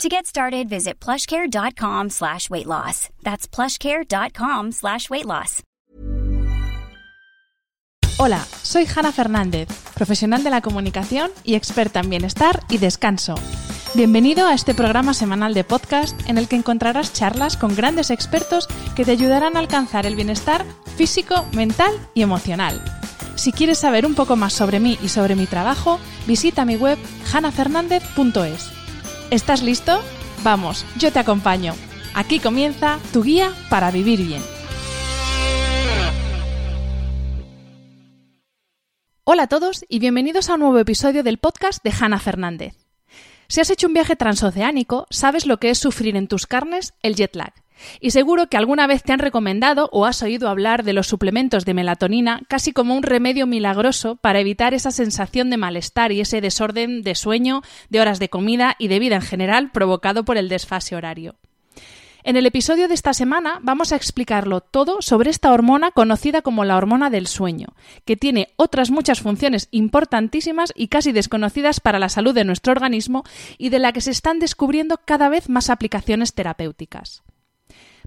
To get started, visit plushcare.com slash weight loss. That's plushcare.com slash weight loss. Hola, soy Hanna Fernández, profesional de la comunicación y experta en bienestar y descanso. Bienvenido a este programa semanal de podcast en el que encontrarás charlas con grandes expertos que te ayudarán a alcanzar el bienestar físico, mental y emocional. Si quieres saber un poco más sobre mí y sobre mi trabajo, visita mi web hanafernandez.es. ¿Estás listo? Vamos, yo te acompaño. Aquí comienza tu guía para vivir bien. Hola a todos y bienvenidos a un nuevo episodio del podcast de Hanna Fernández. Si has hecho un viaje transoceánico, sabes lo que es sufrir en tus carnes el jet lag. Y seguro que alguna vez te han recomendado o has oído hablar de los suplementos de melatonina casi como un remedio milagroso para evitar esa sensación de malestar y ese desorden de sueño, de horas de comida y de vida en general provocado por el desfase horario. En el episodio de esta semana vamos a explicarlo todo sobre esta hormona conocida como la hormona del sueño, que tiene otras muchas funciones importantísimas y casi desconocidas para la salud de nuestro organismo y de la que se están descubriendo cada vez más aplicaciones terapéuticas.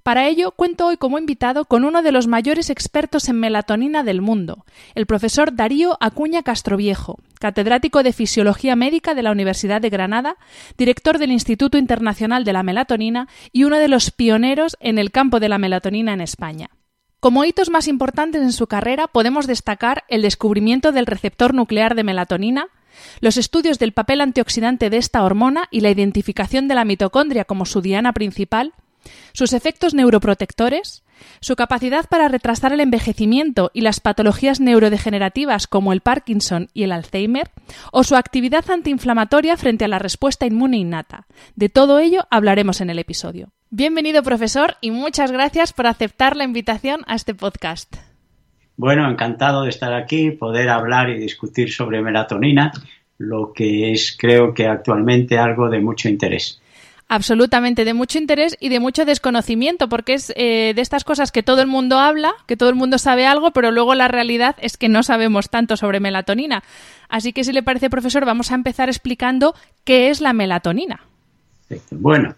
Para ello, cuento hoy como invitado con uno de los mayores expertos en melatonina del mundo, el profesor Darío Acuña Castroviejo, catedrático de Fisiología Médica de la Universidad de Granada, director del Instituto Internacional de la Melatonina y uno de los pioneros en el campo de la melatonina en España. Como hitos más importantes en su carrera podemos destacar el descubrimiento del receptor nuclear de melatonina, los estudios del papel antioxidante de esta hormona y la identificación de la mitocondria como su diana principal, sus efectos neuroprotectores, su capacidad para retrasar el envejecimiento y las patologías neurodegenerativas como el Parkinson y el Alzheimer, o su actividad antiinflamatoria frente a la respuesta inmune innata. De todo ello hablaremos en el episodio. Bienvenido, profesor, y muchas gracias por aceptar la invitación a este podcast. Bueno, encantado de estar aquí, poder hablar y discutir sobre melatonina, lo que es creo que actualmente algo de mucho interés absolutamente de mucho interés y de mucho desconocimiento, porque es eh, de estas cosas que todo el mundo habla, que todo el mundo sabe algo, pero luego la realidad es que no sabemos tanto sobre melatonina. Así que si le parece, profesor, vamos a empezar explicando qué es la melatonina. Bueno,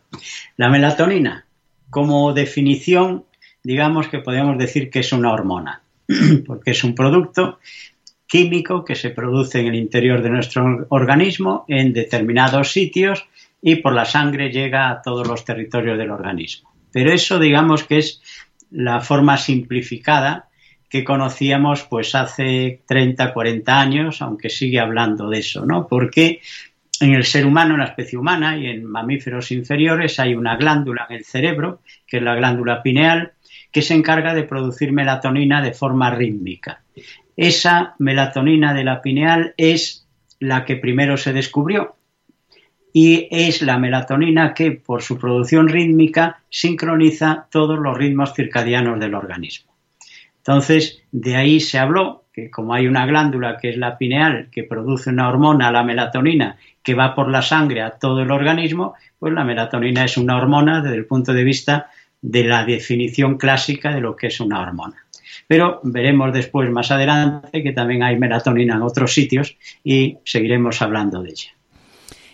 la melatonina, como definición, digamos que podemos decir que es una hormona, porque es un producto químico que se produce en el interior de nuestro organismo en determinados sitios y por la sangre llega a todos los territorios del organismo. Pero eso digamos que es la forma simplificada que conocíamos pues hace 30, 40 años, aunque sigue hablando de eso, ¿no? Porque en el ser humano, en la especie humana y en mamíferos inferiores hay una glándula en el cerebro, que es la glándula pineal, que se encarga de producir melatonina de forma rítmica. Esa melatonina de la pineal es la que primero se descubrió y es la melatonina que por su producción rítmica sincroniza todos los ritmos circadianos del organismo. Entonces, de ahí se habló que como hay una glándula que es la pineal que produce una hormona, la melatonina, que va por la sangre a todo el organismo, pues la melatonina es una hormona desde el punto de vista de la definición clásica de lo que es una hormona. Pero veremos después, más adelante, que también hay melatonina en otros sitios y seguiremos hablando de ella.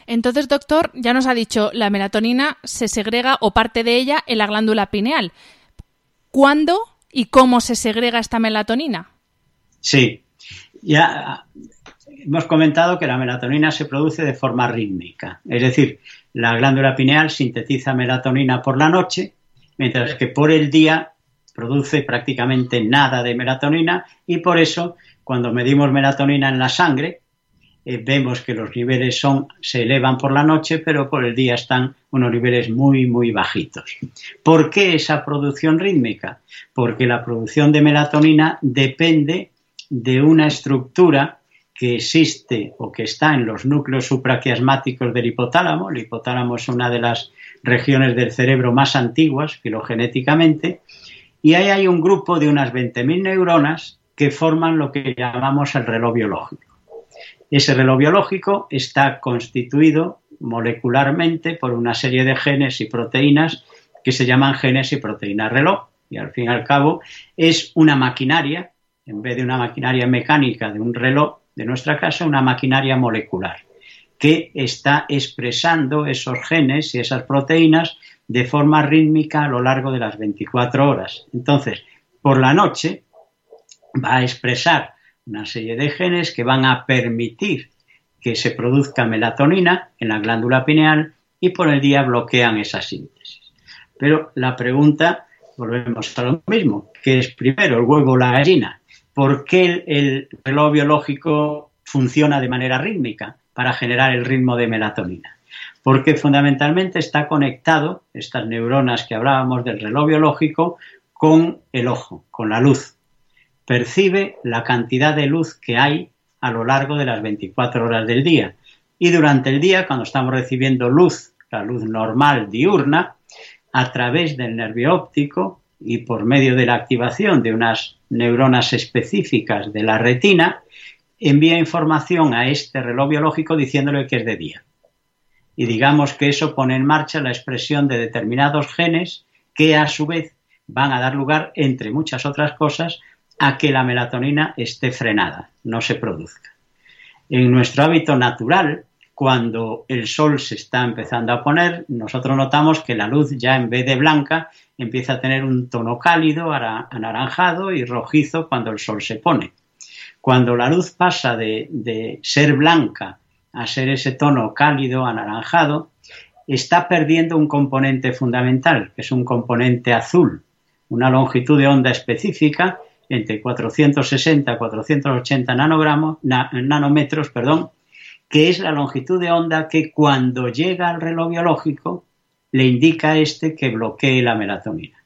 Entonces, doctor, ya nos ha dicho, la melatonina se segrega o parte de ella en la glándula pineal. ¿Cuándo y cómo se segrega esta melatonina? Sí, ya hemos comentado que la melatonina se produce de forma rítmica, es decir, la glándula pineal sintetiza melatonina por la noche, mientras que por el día produce prácticamente nada de melatonina y por eso cuando medimos melatonina en la sangre eh, vemos que los niveles son, se elevan por la noche, pero por el día están unos niveles muy, muy bajitos. ¿Por qué esa producción rítmica? Porque la producción de melatonina depende de una estructura que existe o que está en los núcleos supraquiasmáticos del hipotálamo. El hipotálamo es una de las regiones del cerebro más antiguas filogenéticamente Y ahí hay un grupo de unas 20.000 neuronas que forman lo que llamamos el reloj biológico. Ese reloj biológico está constituido molecularmente por una serie de genes y proteínas que se llaman genes y proteínas reloj. Y al fin y al cabo es una maquinaria, en vez de una maquinaria mecánica de un reloj, de nuestra casa, una maquinaria molecular que está expresando esos genes y esas proteínas de forma rítmica a lo largo de las 24 horas. Entonces, por la noche va a expresar una serie de genes que van a permitir que se produzca melatonina en la glándula pineal y por el día bloquean esa síntesis. Pero la pregunta, volvemos a lo mismo, ¿qué es primero, el huevo o la gallina? ¿Por qué el, reloj biológico funciona de manera rítmica para generar el ritmo de melatonina? Porque fundamentalmente está conectado, estas neuronas que hablábamos del reloj biológico, con el ojo, con la luz. Percibe la cantidad de luz que hay a lo largo de las 24 horas del día. Y durante el día, cuando estamos recibiendo luz, la luz normal diurna, a través del nervio óptico y por medio de la activación de unas neuronas específicas de la retina, envía información a este reloj biológico diciéndole que es de día. Y digamos que eso pone en marcha la expresión de determinados genes que a su vez van a dar lugar, entre muchas otras cosas, a que la melatonina esté frenada, no se produzca. En nuestro hábito natural, cuando el sol se está empezando a poner, nosotros notamos que la luz ya en vez de blanca empieza a tener un tono cálido, anaranjado y rojizo cuando el sol se pone. Cuando la luz pasa de, de ser blanca a ser ese tono cálido, anaranjado, está perdiendo un componente fundamental, que es un componente azul, una longitud de onda específica entre 460 y 480 nanogramos, nanómetros, perdón, que es la longitud de onda que cuando llega al reloj biológico le indica a este que bloquee la melatonina.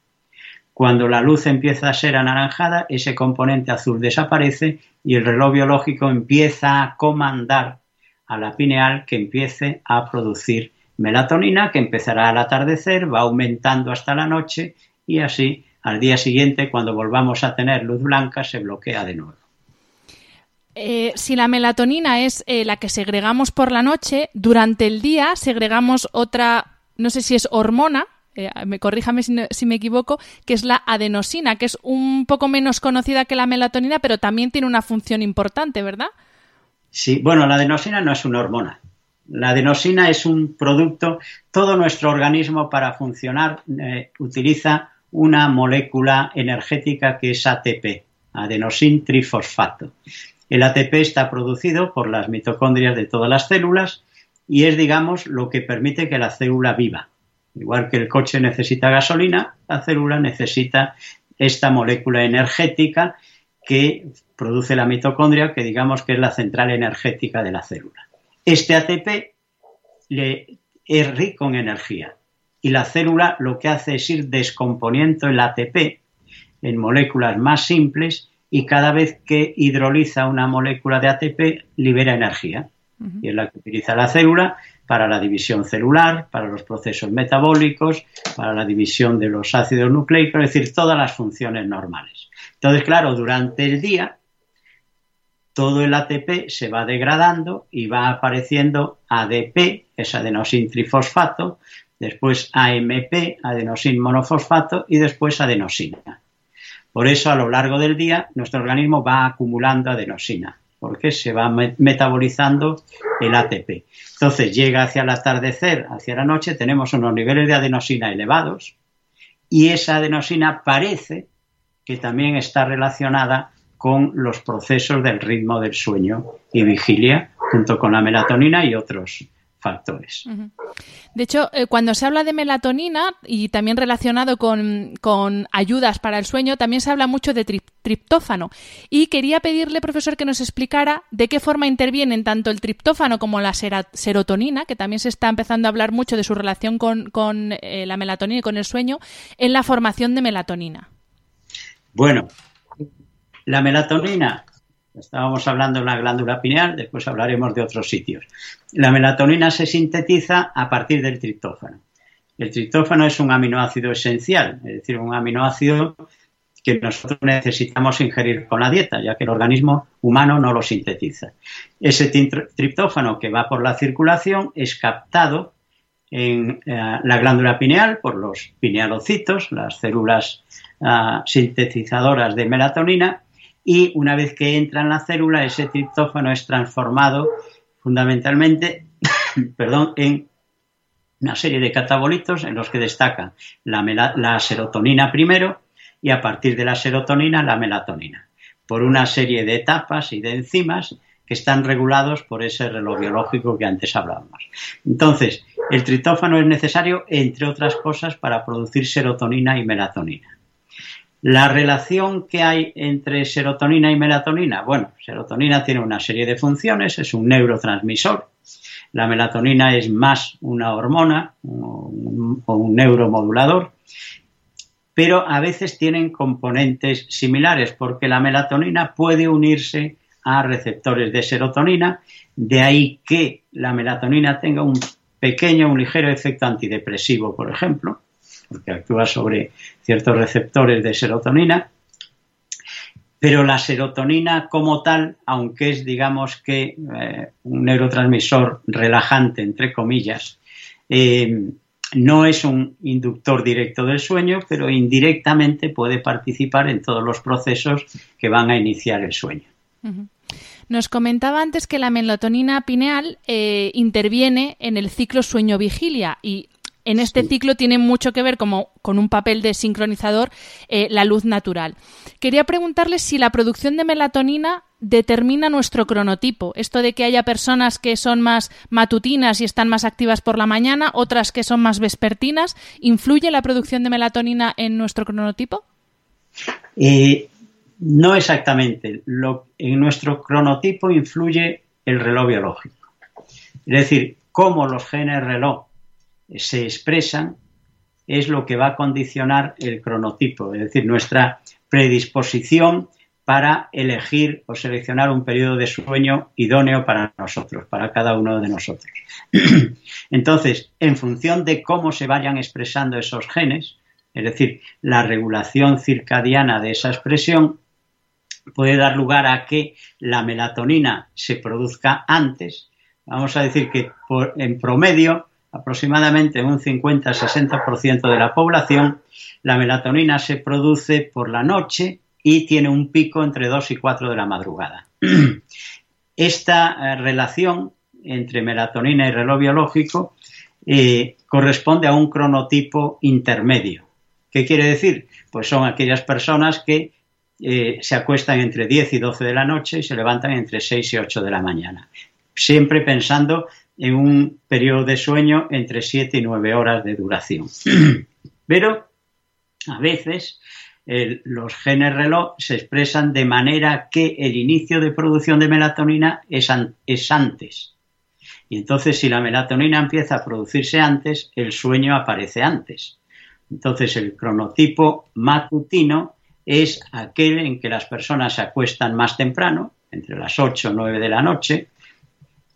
Cuando la luz empieza a ser anaranjada, ese componente azul desaparece y el reloj biológico empieza a comandar a la pineal que empiece a producir melatonina, que empezará al atardecer, va aumentando hasta la noche y así al día siguiente, cuando volvamos a tener luz blanca, se bloquea de nuevo. Eh, si la melatonina es eh, la que segregamos por la noche, durante el día segregamos otra, no sé si es hormona, eh, me corríjame si, si, me equivoco, que es la adenosina, que es un poco menos conocida que la melatonina, pero también tiene una función importante, ¿verdad? Sí, bueno, la adenosina no es una hormona. La adenosina es un producto, todo nuestro organismo para funcionar utiliza una molécula energética que es ATP, adenosin trifosfato. El ATP está producido por las mitocondrias de todas las células y es, digamos, lo que permite que la célula viva. Igual que el coche necesita gasolina, la célula necesita esta molécula energética que produce la mitocondria, que digamos que es la central energética de la célula. Este ATP le, es rico en energía y la célula lo que hace es ir descomponiendo el ATP en moléculas más simples y cada vez que hidroliza una molécula de ATP libera energía. Y es la que utiliza la célula para la división celular, para los procesos metabólicos, para la división de los ácidos nucleicos, es decir, todas las funciones normales. Entonces, claro, durante el día todo el ATP se va degradando y va apareciendo ADP, es adenosin trifosfato, después AMP, adenosin monofosfato, y después adenosina. Por eso, a lo largo del día, nuestro organismo va acumulando adenosina, porque se va metabolizando el ATP. Entonces, llega hacia el atardecer, hacia la noche, tenemos unos niveles de adenosina elevados, y esa adenosina parece que también está relacionada con los procesos del ritmo del sueño y vigilia, junto con la melatonina y otros factores. De hecho, eh, cuando se habla de melatonina y también relacionado con, ayudas para el sueño, también se habla mucho de triptófano. Y quería pedirle, profesor, que nos explicara de qué forma intervienen tanto el triptófano como la serotonina, que también se está empezando a hablar mucho de su relación con, eh, la melatonina y con el sueño, en la formación de melatonina. Bueno, la melatonina Estábamos hablando de la glándula pineal, después hablaremos de otros sitios. La melatonina se sintetiza a partir del triptófano. El triptófano es un aminoácido esencial, es decir, un aminoácido que nosotros necesitamos ingerir con la dieta, ya que el organismo humano no lo sintetiza. Ese triptófano que va por la circulación es captado en eh, la glándula pineal por los pinealocitos, las células ah, sintetizadoras de melatonina, y una vez que entra en la célula, ese triptófano es transformado fundamentalmente perdón, en una serie de catabolitos en los que destaca la, serotonina primero y a partir de la serotonina la melatonina, por una serie de etapas y de enzimas que están regulados por ese reloj biológico que antes hablábamos. Entonces, el tritófano es necesario, entre otras cosas, para producir serotonina y melatonina. La relación que hay entre serotonina y melatonina, bueno, serotonina tiene una serie de funciones, es un neurotransmisor, la melatonina es más una hormona o un, neuromodulador, pero a veces tienen componentes similares porque la melatonina puede unirse a receptores de serotonina, de ahí que la melatonina tenga un pequeño, un ligero efecto antidepresivo, por ejemplo, porque actúa sobre ciertos receptores de serotonina, pero la serotonina como tal, aunque es, digamos que, eh, un neurotransmisor relajante, entre comillas, eh, no es un inductor directo del sueño, pero indirectamente puede participar en todos los procesos que van a iniciar el sueño. Nos comentaba antes que la melatonina pineal eh, interviene en el ciclo sueño-vigilia y en este ciclo tiene mucho que ver como con un papel de sincronizador eh, la luz natural. Quería preguntarle si la producción de melatonina determina nuestro cronotipo. Esto de que haya personas que son más matutinas y están más activas por la mañana, otras que son más vespertinas, ¿influye la producción de melatonina en nuestro cronotipo? Eh, no exactamente. en nuestro cronotipo influye el reloj biológico. Es decir, cómo los genes reloj se expresan es lo que va a condicionar el cronotipo, es decir, nuestra predisposición para elegir o seleccionar un periodo de sueño idóneo para nosotros, para cada uno de nosotros. Entonces, en función de cómo se vayan expresando esos genes, es decir, la regulación circadiana de esa expresión, puede dar lugar a que la melatonina se produzca antes. Vamos a decir que en promedio aproximadamente un 50-60% de la población, la melatonina se produce por la noche y tiene un pico entre 2 y 4 de la madrugada. Esta eh, relación entre melatonina y reloj biológico eh, corresponde a un cronotipo intermedio. ¿Qué quiere decir? Pues son aquellas personas que eh, se acuestan entre 10 y 12 de la noche y se levantan entre 6 y 8 de la mañana. Siempre pensando en un periodo de sueño entre 7 y 9 horas de duración. Pero a veces los genes reloj se expresan de manera que el inicio de producción de melatonina es, es antes. Y entonces si la melatonina empieza a producirse antes, el sueño aparece antes. Entonces el cronotipo matutino es aquel en que las personas se acuestan más temprano, entre las 8 o 9 de la noche,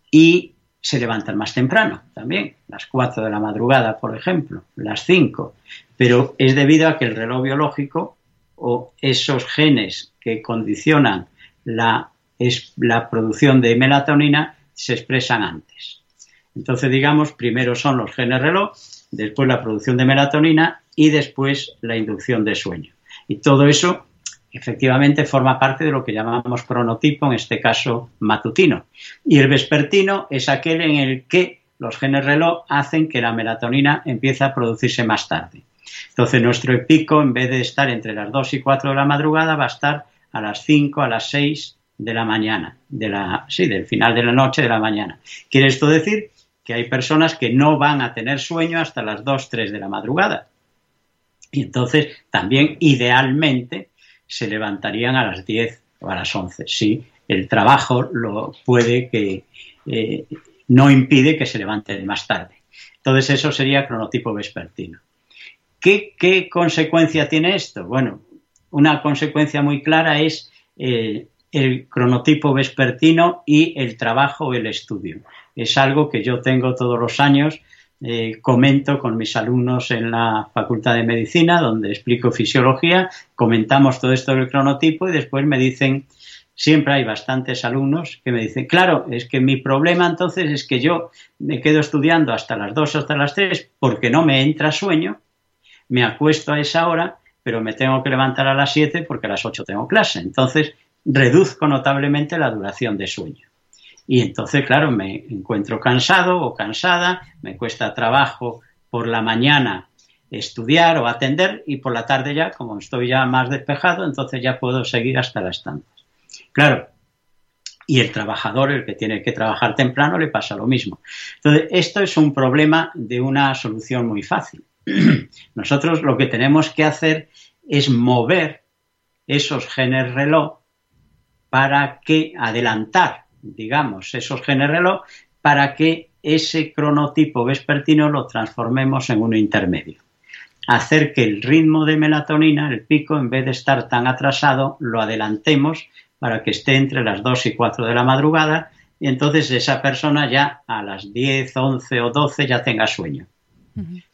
y se levantan más temprano también, las 4 de la madrugada, por ejemplo, las 5, pero es debido a que el reloj biológico o esos genes que condicionan la, la producción de melatonina se expresan antes. Entonces, digamos, primero son los genes reloj, después la producción de melatonina y después la inducción de sueño. Y todo eso efectivamente forma parte de lo que llamamos cronotipo, en este caso matutino. Y el vespertino es aquel en el que los genes reloj hacen que la melatonina empiece a producirse más tarde. Entonces nuestro pico, en vez de estar entre las 2 y 4 de la madrugada, va a estar a las 5, a las 6 de la mañana, de la, sí, del final de la noche de la mañana. Quiere esto decir que hay personas que no van a tener sueño hasta las 2, 3 de la madrugada. Y entonces también idealmente se levantarían a las 10 o a las 11. Sí, el trabajo lo puede que eh, no impide que se levanten más tarde. Entonces eso sería cronotipo vespertino. ¿Qué, consecuencia tiene esto? Bueno, una consecuencia muy clara es el cronotipo vespertino y el trabajo el estudio. Es algo que yo tengo todos los años eh, comento con mis alumnos en la Facultad de Medicina, donde explico fisiología, comentamos todo esto del cronotipo y después me dicen, siempre hay bastantes alumnos que me dicen, claro, es que mi problema entonces es que yo me quedo estudiando hasta las 2, hasta las 3, porque no me entra sueño, me acuesto a esa hora, pero me tengo que levantar a las 7 porque a las 8 tengo clase. Entonces, reduzco notablemente la duración de sueño. Y entonces, claro, me encuentro cansado o cansada, me cuesta trabajo por la mañana estudiar o atender y por la tarde ya, como estoy ya más despejado, entonces ya puedo seguir hasta las tantas. Claro, y el trabajador, el que tiene que trabajar temprano, le pasa lo mismo. Entonces, esto es un problema de una solución muy fácil. Nosotros lo que tenemos que hacer es mover esos genes reloj para que adelantar, digamos, esos genes reloj para que ese cronotipo vespertino lo transformemos en uno intermedio. Hacer que el ritmo de melatonina, el pico, en vez de estar tan atrasado, lo adelantemos para que esté entre las 2 y 4 de la madrugada y entonces esa persona ya a las 10, 11 o 12 ya tenga sueño.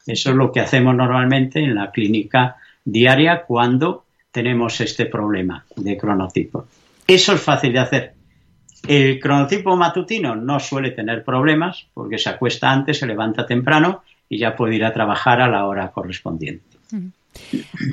Eso es lo que hacemos normalmente en la clínica diaria cuando tenemos este problema de cronotipo. Eso es fácil de hacer. El cronotipo matutino no suele tener problemas porque se acuesta antes, se levanta temprano y ya puede ir a trabajar a la hora correspondiente.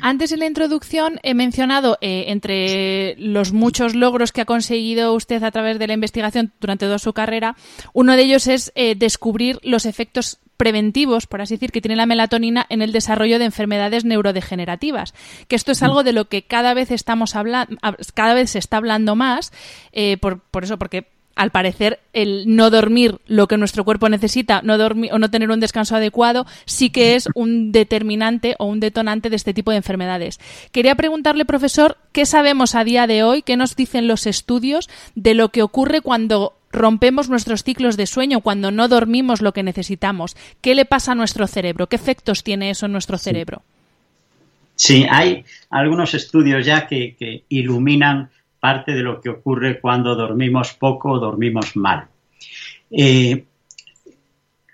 Antes en la introducción he mencionado, eh, entre los muchos logros que ha conseguido usted a través de la investigación durante toda su carrera, uno de ellos es eh, descubrir los efectos preventivos, por así decir, que tiene la melatonina en el desarrollo de enfermedades neurodegenerativas. Que esto es algo de lo que cada vez estamos hablando, cada vez se está hablando más, eh, por, por eso, porque al parecer el no dormir lo que nuestro cuerpo necesita no dormir o no tener un descanso adecuado sí que es un determinante o un detonante de este tipo de enfermedades. Quería preguntarle, profesor, ¿qué sabemos a día de hoy, qué nos dicen los estudios de lo que ocurre cuando rompemos nuestros ciclos de sueño cuando no dormimos lo que necesitamos. ¿Qué le pasa a nuestro cerebro? ¿Qué efectos tiene eso en nuestro cerebro? Sí, hay algunos estudios ya que, iluminan parte de lo que ocurre cuando dormimos poco o dormimos mal. Eh,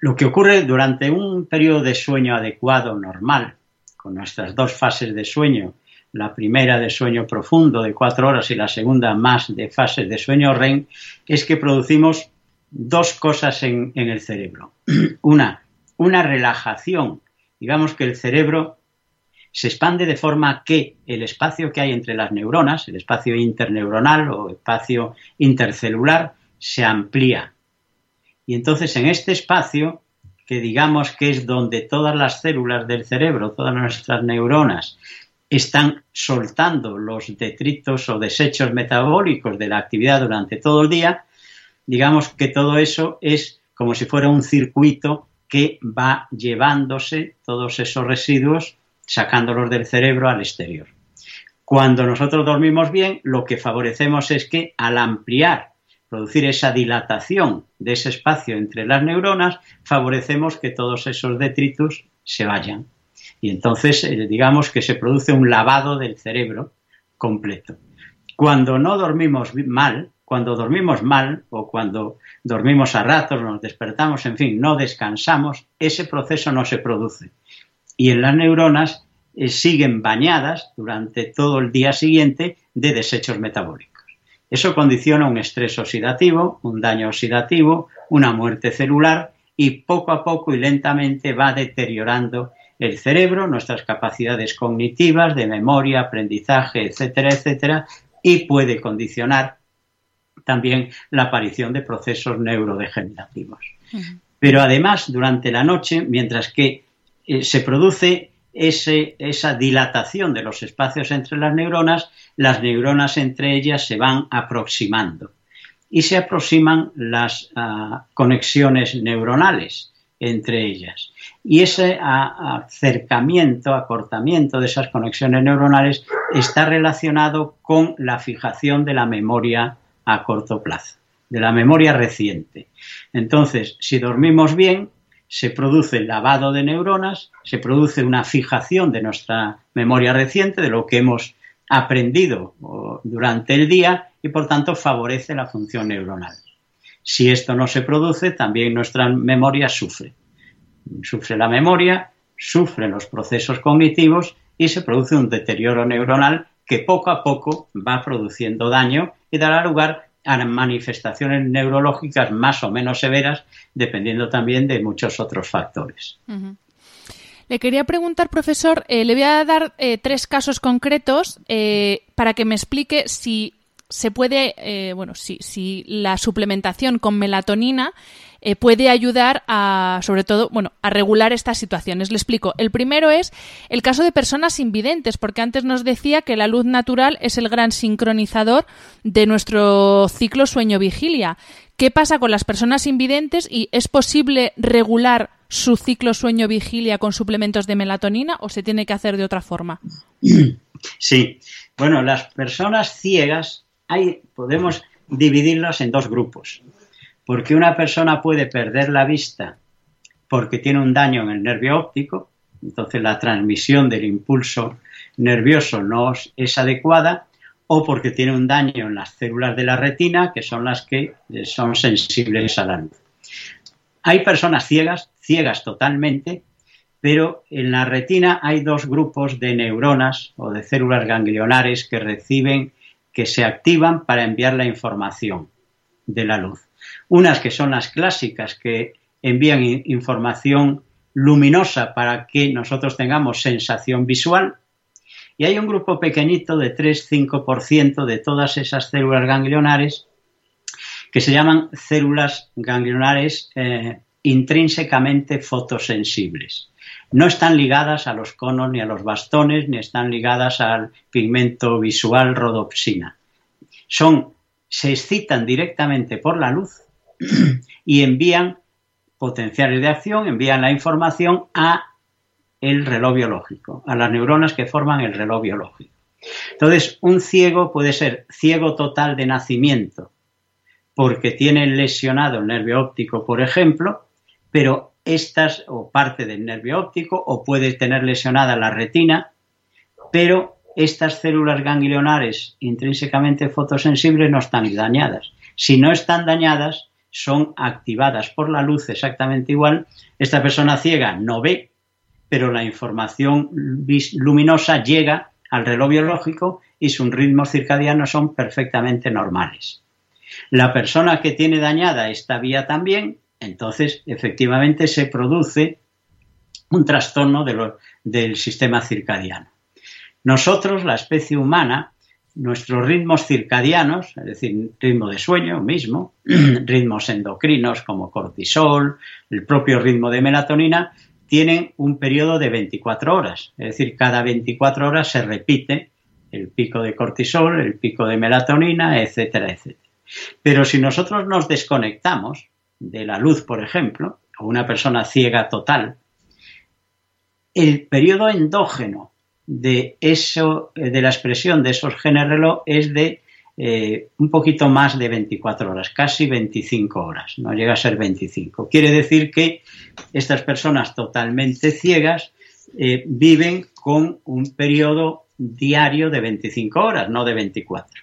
lo que ocurre durante un periodo de sueño adecuado, normal, con nuestras dos fases de sueño, la primera de sueño profundo de cuatro horas y la segunda más de fases de sueño REM, es que producimos dos cosas en, el cerebro. Una, una relajación. Digamos que el cerebro se expande de forma que el espacio que hay entre las neuronas, el espacio interneuronal o espacio intercelular, se amplía. Y entonces en este espacio, que digamos que es donde todas las células del cerebro, todas nuestras neuronas, están soltando los detritos o desechos metabólicos de la actividad durante todo el día, digamos que todo eso es como si fuera un circuito que va llevándose todos esos residuos, sacándolos del cerebro al exterior. Cuando nosotros dormimos bien, lo que favorecemos es que al ampliar, producir esa dilatación de ese espacio entre las neuronas, favorecemos que todos esos detritos se vayan y entonces eh, digamos que se produce un lavado del cerebro completo. Cuando no dormimos mal, cuando dormimos mal o cuando dormimos a ratos, nos despertamos, en fin, no descansamos, ese proceso no se produce. Y en las neuronas eh, siguen bañadas durante todo el día siguiente de desechos metabólicos. Eso condiciona un estrés oxidativo, un daño oxidativo, una muerte celular y poco a poco y lentamente va deteriorando el cerebro, nuestras capacidades cognitivas, de memoria, aprendizaje, etcétera, etcétera, y puede condicionar también la aparición de procesos neurodegenerativos. Pero además, durante la noche, mientras que eh, se produce esa dilatación de los espacios entre las neuronas, las neuronas entre ellas se van aproximando y se aproximan las ah, conexiones neuronales entre ellas. Y ese acercamiento, acortamiento de esas conexiones neuronales está relacionado con la fijación de la memoria a corto plazo, de la memoria reciente. Entonces, si dormimos bien, se produce el lavado de neuronas, se produce una fijación de nuestra memoria reciente, de lo que hemos aprendido durante el día y por tanto favorece la función neuronal. Si esto no se produce, también nuestra memoria sufre. sufre la memoria, sufren los procesos cognitivos y se produce un deterioro neuronal que poco a poco va produciendo daño y dará lugar a manifestaciones neurológicas más o menos severas, dependiendo también de muchos otros factores. Le quería preguntar, profesor, eh, le voy a dar eh, tres casos concretos eh, para que me explique si se puede, bueno, si, si la suplementación con melatonina eh, puede ayudar a, sobre todo, bueno, a regular estas situaciones. Le explico. El primero es el caso de personas invidentes, porque antes nos decía que la luz natural es el gran sincronizador de nuestro ciclo sueño-vigilia. ¿Qué pasa con las personas invidentes y es posible regular su ciclo sueño-vigilia con suplementos de melatonina o se tiene que hacer de otra forma? Sí. Bueno, las personas ciegas podemos dividirlas en dos grupos porque una persona puede perder la vista porque tiene un daño en el nervio óptico, entonces la transmisión del impulso nervioso no es adecuada, o porque tiene un daño en las células de la retina, que son las que eh, son sensibles a la luz. Hay personas ciegas, ciegas totalmente, pero en la retina hay dos grupos de neuronas o de células ganglionares que reciben, que se activan para enviar la información de la luz. Unas que son las clásicas que envían información luminosa para que nosotros tengamos sensación visual. Y hay un grupo pequeñito de 3-5% de todas esas células ganglionares que se llaman células ganglionares eh, intrínsecamente fotosensibles. No están ligadas a los conos ni a los bastones, ni están ligadas al pigmento visual rodopsina. Son se excitan directamente por la luz y envían potenciales de acción, envían la información a el reloj biológico, a las neuronas que forman el reloj biológico. Entonces, un ciego puede ser ciego total de nacimiento porque tiene lesionado el nervio óptico, por ejemplo, pero estas o parte del nervio óptico o puede tener lesionada la retina, pero estas células ganglionares intrínsecamente fotosensibles no están dañadas. Si no están dañadas, son activadas por la luz exactamente igual. Esta persona ciega no ve, pero la información luminosa llega al reloj biológico y sus ritmos circadianos son perfectamente normales. La persona que tiene dañada esta vía también, entonces efectivamente se produce un trastorno del sistema circadiano. Nosotros, la especie humana, nuestros ritmos circadianos, es decir, ritmo de sueño mismo, ritmos endocrinos como cortisol, el propio ritmo de melatonina, tienen un periodo de 24 horas. Es decir, cada 24 horas se repite el pico de cortisol, el pico de melatonina, etcétera, etcétera. Pero si nosotros nos desconectamos de la luz, por ejemplo, o una persona ciega total, el periodo endógeno de eso, eh, de la expresión de esos genes reloj es de eh, un poquito más de 24 horas, casi 25 horas, no llega a ser 25. Quiere decir que estas personas totalmente ciegas eh, viven con un periodo diario de 25 horas, no de 24.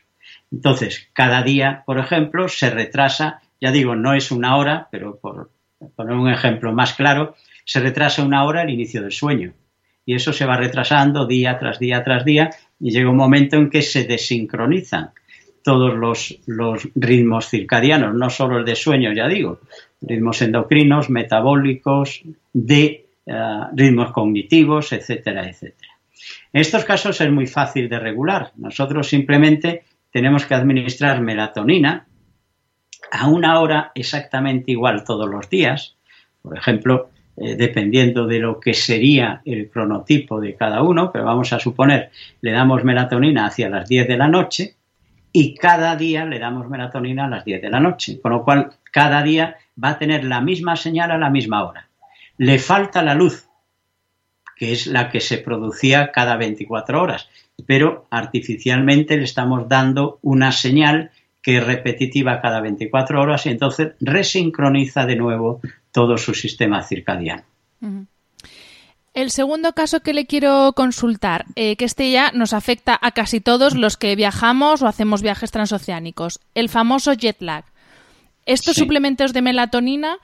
Entonces, cada día, por ejemplo, se retrasa, ya digo, no es una hora, pero por poner un ejemplo más claro, se retrasa una hora el inicio del sueño y eso se va retrasando día tras día tras día y llega un momento en que se desincronizan todos los, ritmos circadianos, no solo el de sueño, ya digo, ritmos endocrinos, metabólicos, de eh, ritmos cognitivos, etcétera, etcétera. En estos casos es muy fácil de regular. Nosotros simplemente tenemos que administrar melatonina a una hora exactamente igual todos los días. Por ejemplo, eh, dependiendo de lo que sería el cronotipo de cada uno, pero vamos a suponer, le damos melatonina hacia las 10 de la noche y cada día le damos melatonina a las 10 de la noche, con lo cual cada día va a tener la misma señal a la misma hora. Le falta la luz, que es la que se producía cada 24 horas, pero artificialmente le estamos dando una señal que es repetitiva cada 24 horas y entonces resincroniza de nuevo todo su sistema circadiano. El segundo caso que le quiero consultar, eh, que este ya nos afecta a casi todos los que viajamos o hacemos viajes transoceánicos, el famoso jet lag. Estos suplementos de melatonina,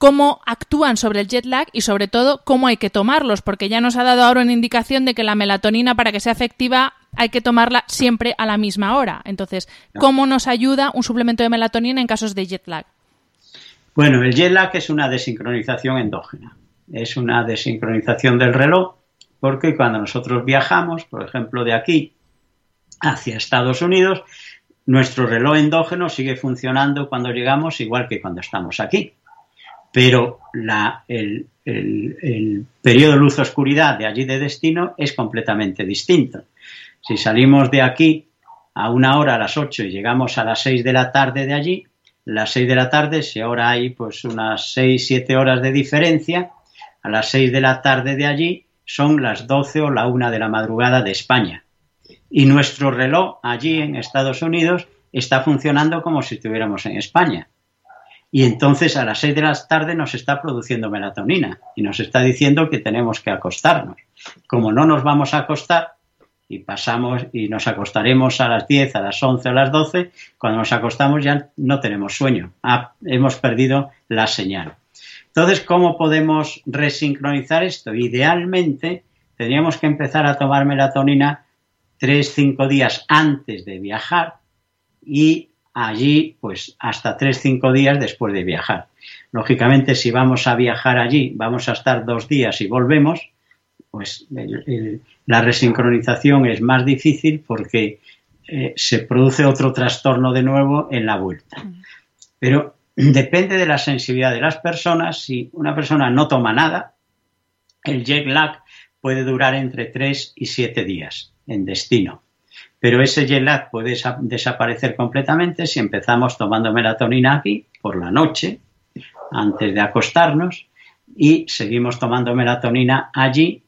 cómo actúan sobre el jet lag y sobre todo cómo hay que tomarlos, porque ya nos ha dado ahora una indicación de que la melatonina para que sea efectiva hay que tomarla siempre a la misma hora. Entonces, ¿cómo nos ayuda un suplemento de melatonina en casos de jet lag? Bueno, el jet lag es una desincronización endógena. Es una desincronización del reloj porque cuando nosotros viajamos, por ejemplo, de aquí hacia Estados Unidos, nuestro reloj endógeno sigue funcionando cuando llegamos igual que cuando estamos aquí. Pero el, el periodo luz-oscuridad de allí de destino es completamente distinto. Si salimos de aquí a una hora a las 8 y llegamos a las 6 de la tarde de allí, las 6 de la tarde, si ahora hay pues unas 6, 7 horas de diferencia, a las 6 de la tarde de allí son las 12 o la 1 de la madrugada de España. Y nuestro reloj allí en Estados Unidos está funcionando como si estuviéramos en España. Y entonces a las 6 de la tarde nos está produciendo melatonina y nos está diciendo que tenemos que acostarnos. Como no nos vamos a acostar, y pasamos y nos acostaremos a las 10, a las 11 o a las 12, cuando nos acostamos ya no tenemos sueño, ah, hemos perdido la señal. Entonces, ¿cómo podemos resincronizar esto? Idealmente, tendríamos que empezar a tomar melatonina 3-5 días antes de viajar y allí, pues hasta 3-5 días después de viajar. Lógicamente, si vamos a viajar allí, vamos a estar dos días y volvemos, pues la resincronización es más difícil porque eh, se produce otro trastorno de nuevo en la vuelta. Pero depende de la sensibilidad de las personas. Si una persona no toma nada, el jet lag puede durar entre 3 y 7 días en destino. Pero ese jet puede desaparecer completamente si empezamos tomando melatonina aquí por la noche, antes de acostarnos, y seguimos tomando melatonina allí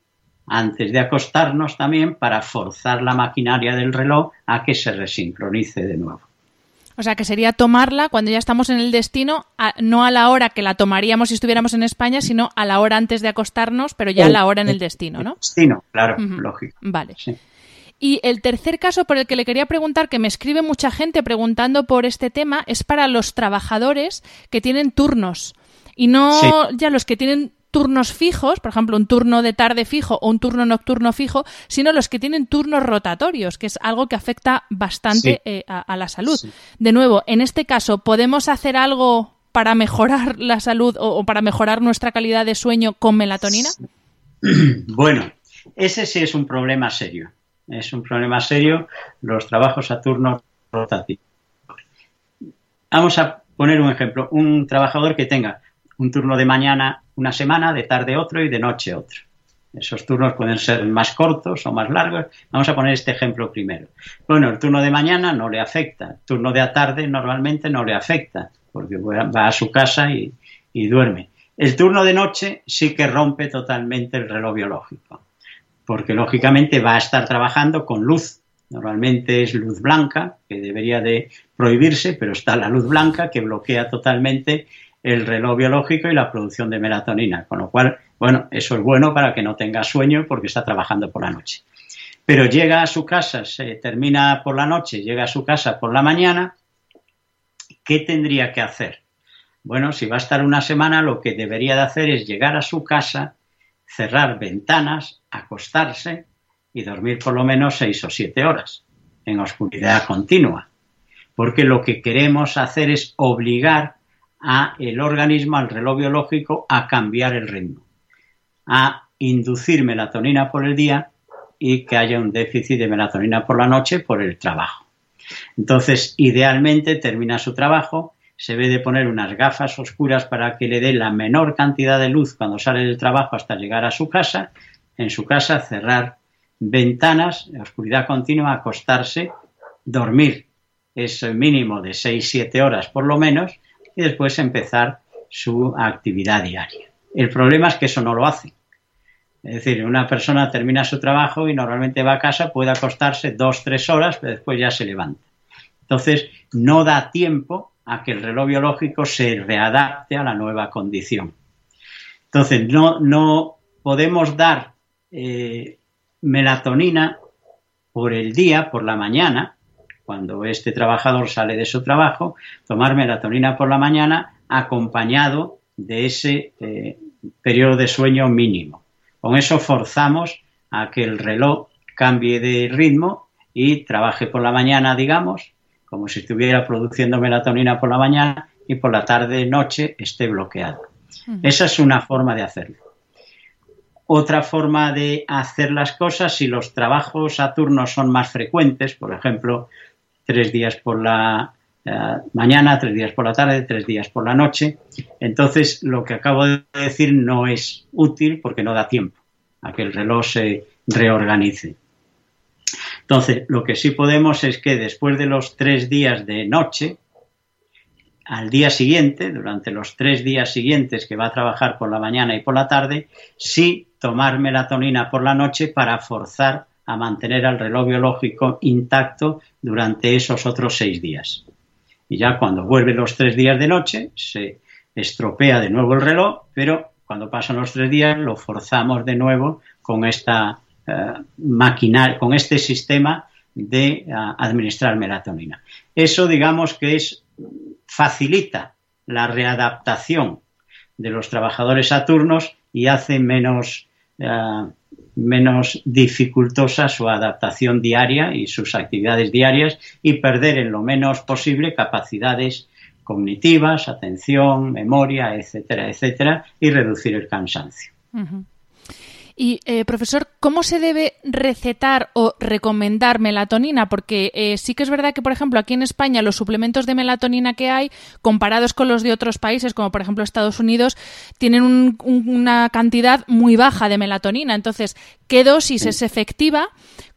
antes de acostarnos también para forzar la maquinaria del reloj a que se resincronice de nuevo. O sea, que sería tomarla cuando ya estamos en el destino, no a la hora que la tomaríamos si estuviéramos en España, sino a la hora antes de acostarnos, pero ya a la hora en el destino, ¿no? Destino, claro, lógico. Vale. Y el tercer caso por el que le quería preguntar, que me escribe mucha gente preguntando por este tema, es para los trabajadores que tienen turnos. Y no ya los que tienen turnos fijos, por ejemplo, un turno de tarde fijo o un turno nocturno fijo, sino los que tienen turnos rotatorios, que es algo que afecta bastante eh, a, la salud. De nuevo, en este caso, ¿podemos hacer algo para mejorar la salud o, para mejorar nuestra calidad de sueño con melatonina? Bueno, ese sí es un problema serio. Es un problema serio los trabajos a turnos rotativos. Vamos a poner un ejemplo. Un trabajador que tenga un turno de mañana una semana, de tarde otro y de noche otro. Esos turnos pueden ser más cortos o más largos. Vamos a poner este ejemplo primero. Bueno, el turno de mañana no le afecta. El turno de tarde normalmente no le afecta, porque va a su casa y duerme. El turno de noche sí que rompe totalmente el reloj biológico, porque lógicamente va a estar trabajando con luz. Normalmente es luz blanca, que debería de prohibirse, pero está la luz blanca que bloquea totalmente el reloj biológico y la producción de melatonina, con lo cual, bueno, eso es bueno para que no tenga sueño porque está trabajando por la noche. Pero llega a su casa, se termina por la noche, llega a su casa por la mañana, ¿qué tendría que hacer? Bueno, si va a estar una semana, lo que debería de hacer es llegar a su casa, cerrar ventanas, acostarse y dormir por lo menos seis o siete horas en oscuridad continua. Porque lo que queremos hacer es obligar a el organismo, al reloj biológico, a cambiar el ritmo, a inducir melatonina por el día y que haya un déficit de melatonina por la noche por el trabajo. Entonces, idealmente termina su trabajo, se ve de poner unas gafas oscuras para que le dé la menor cantidad de luz cuando sale del trabajo hasta llegar a su casa, en su casa cerrar ventanas, oscuridad continua, acostarse, dormir es mínimo de 6-7 horas por lo menos y después empezar su actividad diaria. El problema es que eso no lo hace. Es decir, una persona termina su trabajo y normalmente va a casa, puede acostarse dos, tres horas, pero después ya se levanta. Entonces, no da tiempo a que el reloj biológico se readapte a la nueva condición. Entonces, no, no podemos dar eh, melatonina por el día, por la mañana, cuando este trabajador sale de su trabajo, tomar melatonina por la mañana acompañado de ese eh, periodo de sueño mínimo. Con eso forzamos a que el reloj cambie de ritmo y trabaje por la mañana, digamos, como si estuviera produciendo melatonina por la mañana y por la tarde, noche esté bloqueado. Esa es una forma de hacerlo. Otra forma de hacer las cosas, si los trabajos a turnos son más frecuentes, por ejemplo, tres días por la eh, mañana, tres días por la tarde, tres días por la noche, entonces lo que acabo de decir no es útil porque no da tiempo a que el reloj se reorganice. Entonces, lo que sí podemos es que después de los tres días de noche, al día siguiente, durante los tres días siguientes que va a trabajar por la mañana y por la tarde, sí tomar melatonina por la noche para forzar a mantener el reloj biológico intacto durante esos otros seis días. Y ya cuando vuelven los tres días de noche, se estropea de nuevo el reloj, pero cuando pasan los tres días lo forzamos de nuevo con esta eh, con este sistema de eh, administrar melatonina. Eso, digamos que es facilita la readaptación de los trabajadores a turnos y hace menos, eh, menos dificultosa su adaptación diaria y sus actividades diarias y perder en lo menos posible capacidades cognitivas, atención, memoria, etcétera, etcétera, y reducir el cansancio. Y, eh, profesor, ¿cómo se debe recetar o recomendar melatonina? Porque eh, sí que es verdad que, por ejemplo, aquí en España los suplementos de melatonina que hay, comparados con los de otros países, como por ejemplo Estados Unidos, tienen una cantidad muy baja de melatonina. Entonces, ¿qué dosis es efectiva?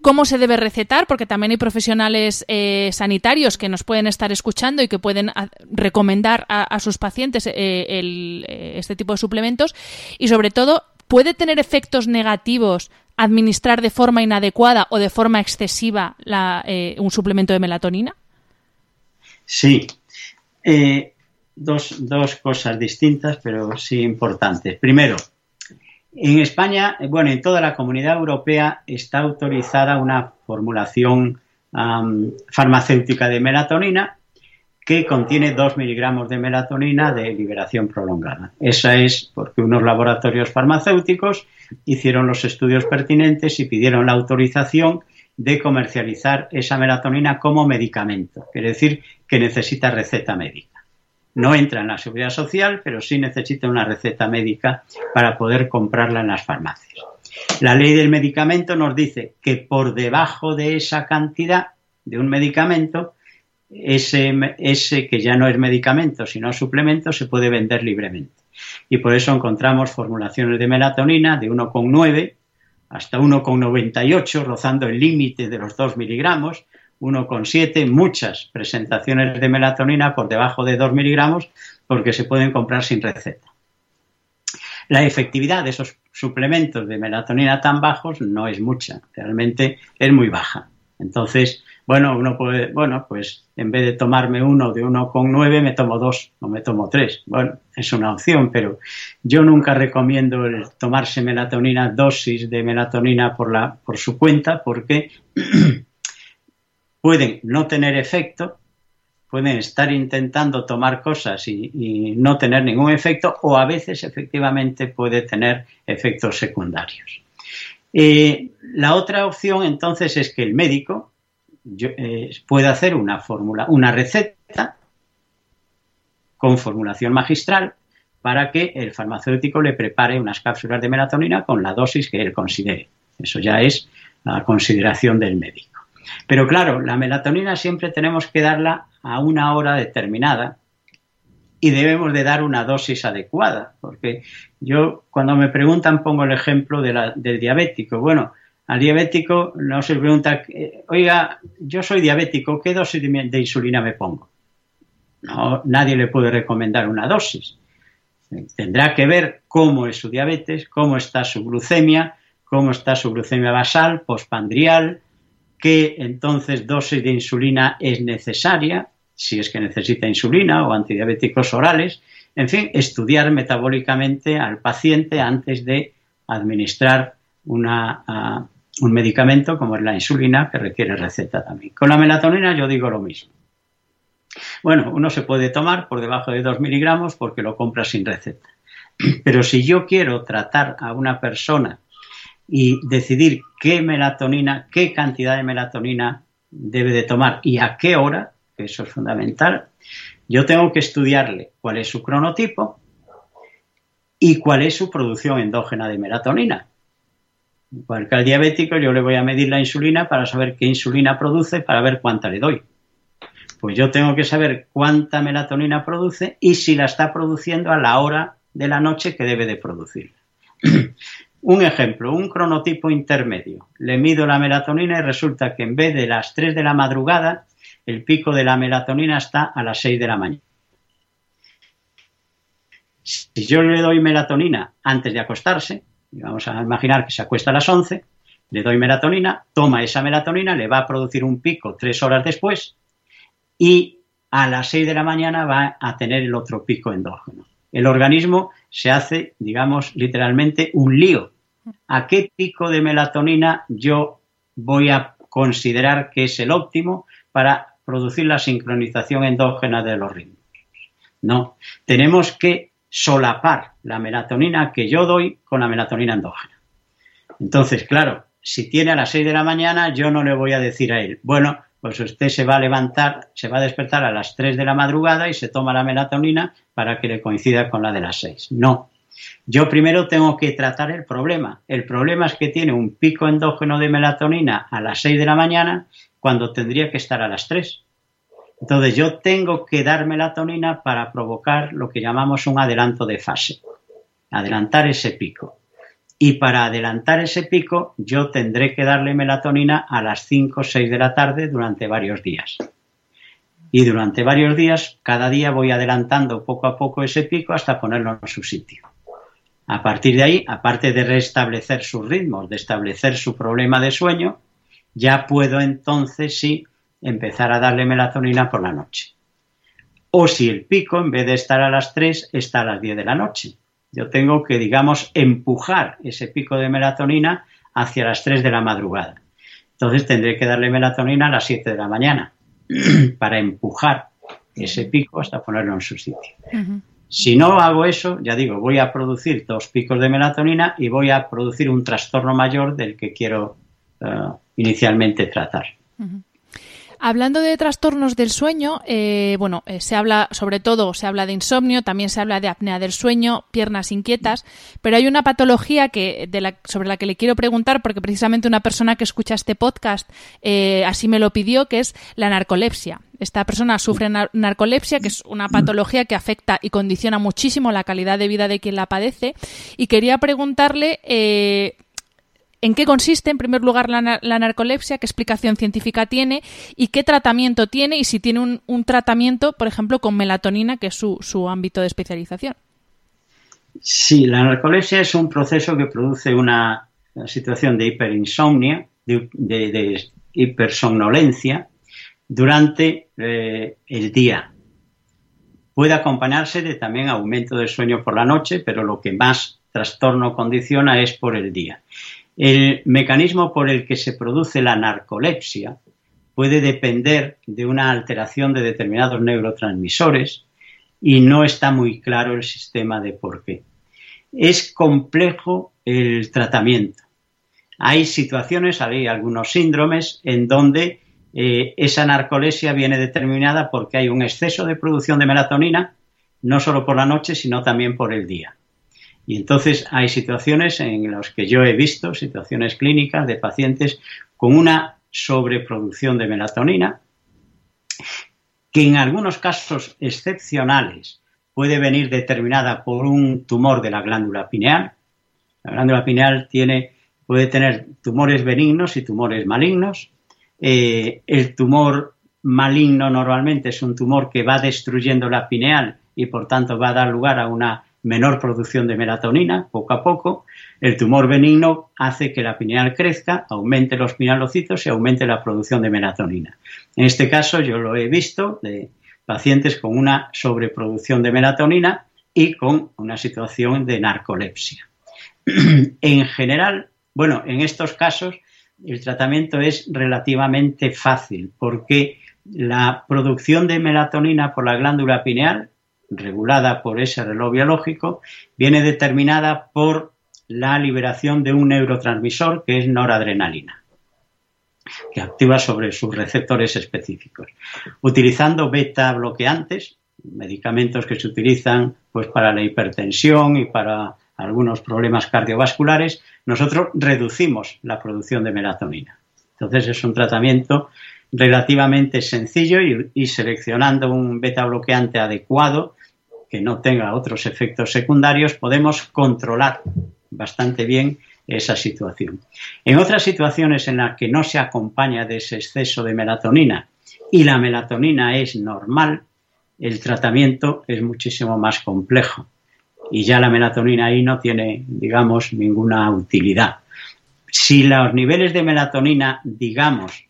¿Cómo se debe recetar? Porque también hay profesionales eh, sanitarios que nos pueden estar escuchando y que pueden recomendar a, sus pacientes este tipo de suplementos. Y sobre todo, ¿Puede tener efectos negativos administrar de forma inadecuada o de forma excesiva eh, un suplemento de melatonina? Sí. Eh, dos, cosas distintas, pero sí importantes. Primero, en España, bueno, en toda la comunidad europea está autorizada una formulación farmacéutica de melatonina que contiene 2 miligramos de melatonina de liberación prolongada. Esa es porque unos laboratorios farmacéuticos hicieron los estudios pertinentes y pidieron la autorización de comercializar esa melatonina como medicamento, quiere decir que necesita receta médica. No entra en la seguridad social, pero sí necesita una receta médica para poder comprarla en las farmacias. La ley del medicamento nos dice que por debajo de esa cantidad de un medicamento ese, que ya no es medicamento, sino suplemento, se puede vender libremente. Y por eso encontramos formulaciones de melatonina de 1,9 hasta 1,98, rozando el límite de los 2 miligramos, 1,7, muchas presentaciones de melatonina por debajo de 2 miligramos porque se pueden comprar sin receta. La efectividad de esos suplementos de melatonina tan bajos no es mucha, realmente es muy baja. Entonces, bueno, uno puede, bueno, pues en vez de tomarme uno de 1,9 me tomo dos o me tomo tres. Bueno, es una opción, pero yo nunca recomiendo el tomarse melatonina, dosis de melatonina por, la, por su cuenta, porque pueden no tener efecto, pueden estar intentando tomar cosas y, no tener ningún efecto, o a veces efectivamente puede tener efectos secundarios. Eh, la otra opción entonces es que el médico eh, puede hacer una fórmula, una receta con formulación magistral para que el farmacéutico le prepare unas cápsulas de melatonina con la dosis que él considere. Eso ya es la consideración del médico. Pero claro, la melatonina siempre tenemos que darla a una hora determinada y debemos de dar una dosis adecuada, porque yo cuando me preguntan pongo el ejemplo del diabético. Bueno, al diabético no se pregunta, oiga, yo soy diabético, ¿qué dosis de insulina me pongo? No, nadie le puede recomendar una dosis. Tendrá que ver cómo es su diabetes, cómo está su glucemia, cómo está su glucemia basal, postpandrial, qué entonces dosis de insulina es necesaria, si es que necesita insulina o antidiabéticos orales, en fin, estudiar metabólicamente al paciente antes de administrar una, ah, un medicamento como es la insulina que requiere receta también. Con la melatonina yo digo lo mismo. Bueno, uno se puede tomar por debajo de 2 miligramos porque lo compra sin receta. Pero si yo quiero tratar a una persona y decidir qué melatonina, qué cantidad de melatonina debe de tomar y a qué hora, que eso es fundamental, yo tengo que estudiarle cuál es su cronotipo y cuál es su producción endógena de melatonina. Igual que al diabético yo le voy a medir la insulina para saber qué insulina produce, para ver cuánta le doy. Pues yo tengo que saber cuánta melatonina produce y si la está produciendo a la hora de la noche que debe de producir. un ejemplo, un cronotipo intermedio. Le mido la melatonina y resulta que en vez de las 3 de la madrugada, el pico de la melatonina está a las 6 de la mañana. Si yo le doy melatonina antes de acostarse, vamos a imaginar que se acuesta a las 11, le doy melatonina, toma esa melatonina, le va a producir un pico tres horas después y a las 6 de la mañana va a tener el otro pico endógeno. El organismo se hace, digamos, literalmente un lío. ¿A qué pico de melatonina yo voy a considerar que es el óptimo para producir la sincronización endógena de los ritmos? No, tenemos que solapar la melatonina que yo doy con la melatonina endógena. Entonces, claro, si tiene a las 6 de la mañana, yo no le voy a decir a él, bueno, pues usted se va a levantar, se va a despertar a las 3 de la madrugada y se toma la melatonina para que le coincida con la de las 6. No. Yo primero tengo que tratar el problema. El problema es que tiene un pico endógeno de melatonina a las 6 de la mañana cuando tendría que estar a las 3. Entonces yo tengo que dar melatonina para provocar lo que llamamos un adelanto de fase, adelantar ese pico. Y para adelantar ese pico, yo tendré que darle melatonina a las 5 o 6 de la tarde durante varios días. Y durante varios días, cada día voy adelantando poco a poco ese pico hasta ponerlo en su sitio. A partir de ahí, aparte de restablecer sus ritmos, de establecer su problema de sueño, ya puedo entonces sí empezar a darle melatonina por la noche. O si el pico, en vez de estar a las 3, está a las 10 de la noche yo tengo que, digamos, empujar ese pico de melatonina hacia las 3 de la madrugada. Entonces tendré que darle melatonina a las 7 de la mañana para empujar ese pico hasta ponerlo en su sitio. Si no hago eso, ya digo, voy a producir dos picos de melatonina y voy a producir un trastorno mayor del que quiero eh, inicialmente tratar. Hablando de trastornos del sueño, eh, bueno, eh, se habla sobre todo, se habla de insomnio, también se habla de apnea del sueño, piernas inquietas, pero hay una patología que, sobre la que le quiero preguntar, porque precisamente una persona que escucha este podcast eh, así me lo pidió, que es la narcolepsia. Esta persona sufre narcolepsia, que es una patología que afecta y condiciona muchísimo la calidad de vida de quien la padece, y quería preguntarle en qué consiste, en primer lugar, la, narcolepsia, qué explicación científica tiene y qué tratamiento tiene y si tiene un, tratamiento, por ejemplo, con melatonina, que es su, ámbito de especialización. Sí, la narcolepsia es un proceso que produce una, situación de hiperinsomnia, de, hipersomnolencia durante eh, el día. Puede acompañarse de también aumento del sueño por la noche, pero lo que más trastorno condiciona es por el día. El mecanismo por el que se produce la narcolepsia puede depender de una alteración de determinados neurotransmisores y no está muy claro el sistema de por qué. Es complejo el tratamiento. Hay situaciones, hay algunos síndromes en donde eh, esa narcolepsia viene determinada porque hay un exceso de producción de melatonina, no solo por la noche, sino también por el día. Y entonces hay situaciones en las que yo he visto, situaciones clínicas de pacientes con una sobreproducción de melatonina, que en algunos casos excepcionales puede venir determinada por un tumor de la glándula pineal. La glándula pineal tiene, puede tener tumores benignos y tumores malignos. Eh, el tumor maligno normalmente es un tumor que va destruyendo la pineal y por tanto va a dar lugar a una menor producción de melatonina poco a poco. El tumor benigno hace que la pineal crezca, aumente los pinalocitos y aumente la producción de melatonina. En este caso yo lo he visto de pacientes con una sobreproducción de melatonina y con una situación de narcolepsia. en general, bueno, en estos casos el tratamiento es relativamente fácil porque la producción de melatonina por la glándula pineal regulada por ese reloj biológico, viene determinada por la liberación de un neurotransmisor que es noradrenalina, que actúa sobre sus receptores específicos. Utilizando beta bloqueantes, medicamentos que se utilizan pues para la hipertensión y para algunos problemas cardiovasculares, nosotros reducimos la producción de melatonina. Entonces es un tratamiento relativamente sencillo y, seleccionando un beta bloqueante adecuado que no tenga otros efectos secundarios, podemos controlar bastante bien esa situación. En otras situaciones en las que no se acompaña de ese exceso de melatonina y la melatonina es normal, el tratamiento es muchísimo más complejo y ya la melatonina ahí no tiene, digamos, ninguna utilidad. Si los niveles de melatonina, digamos,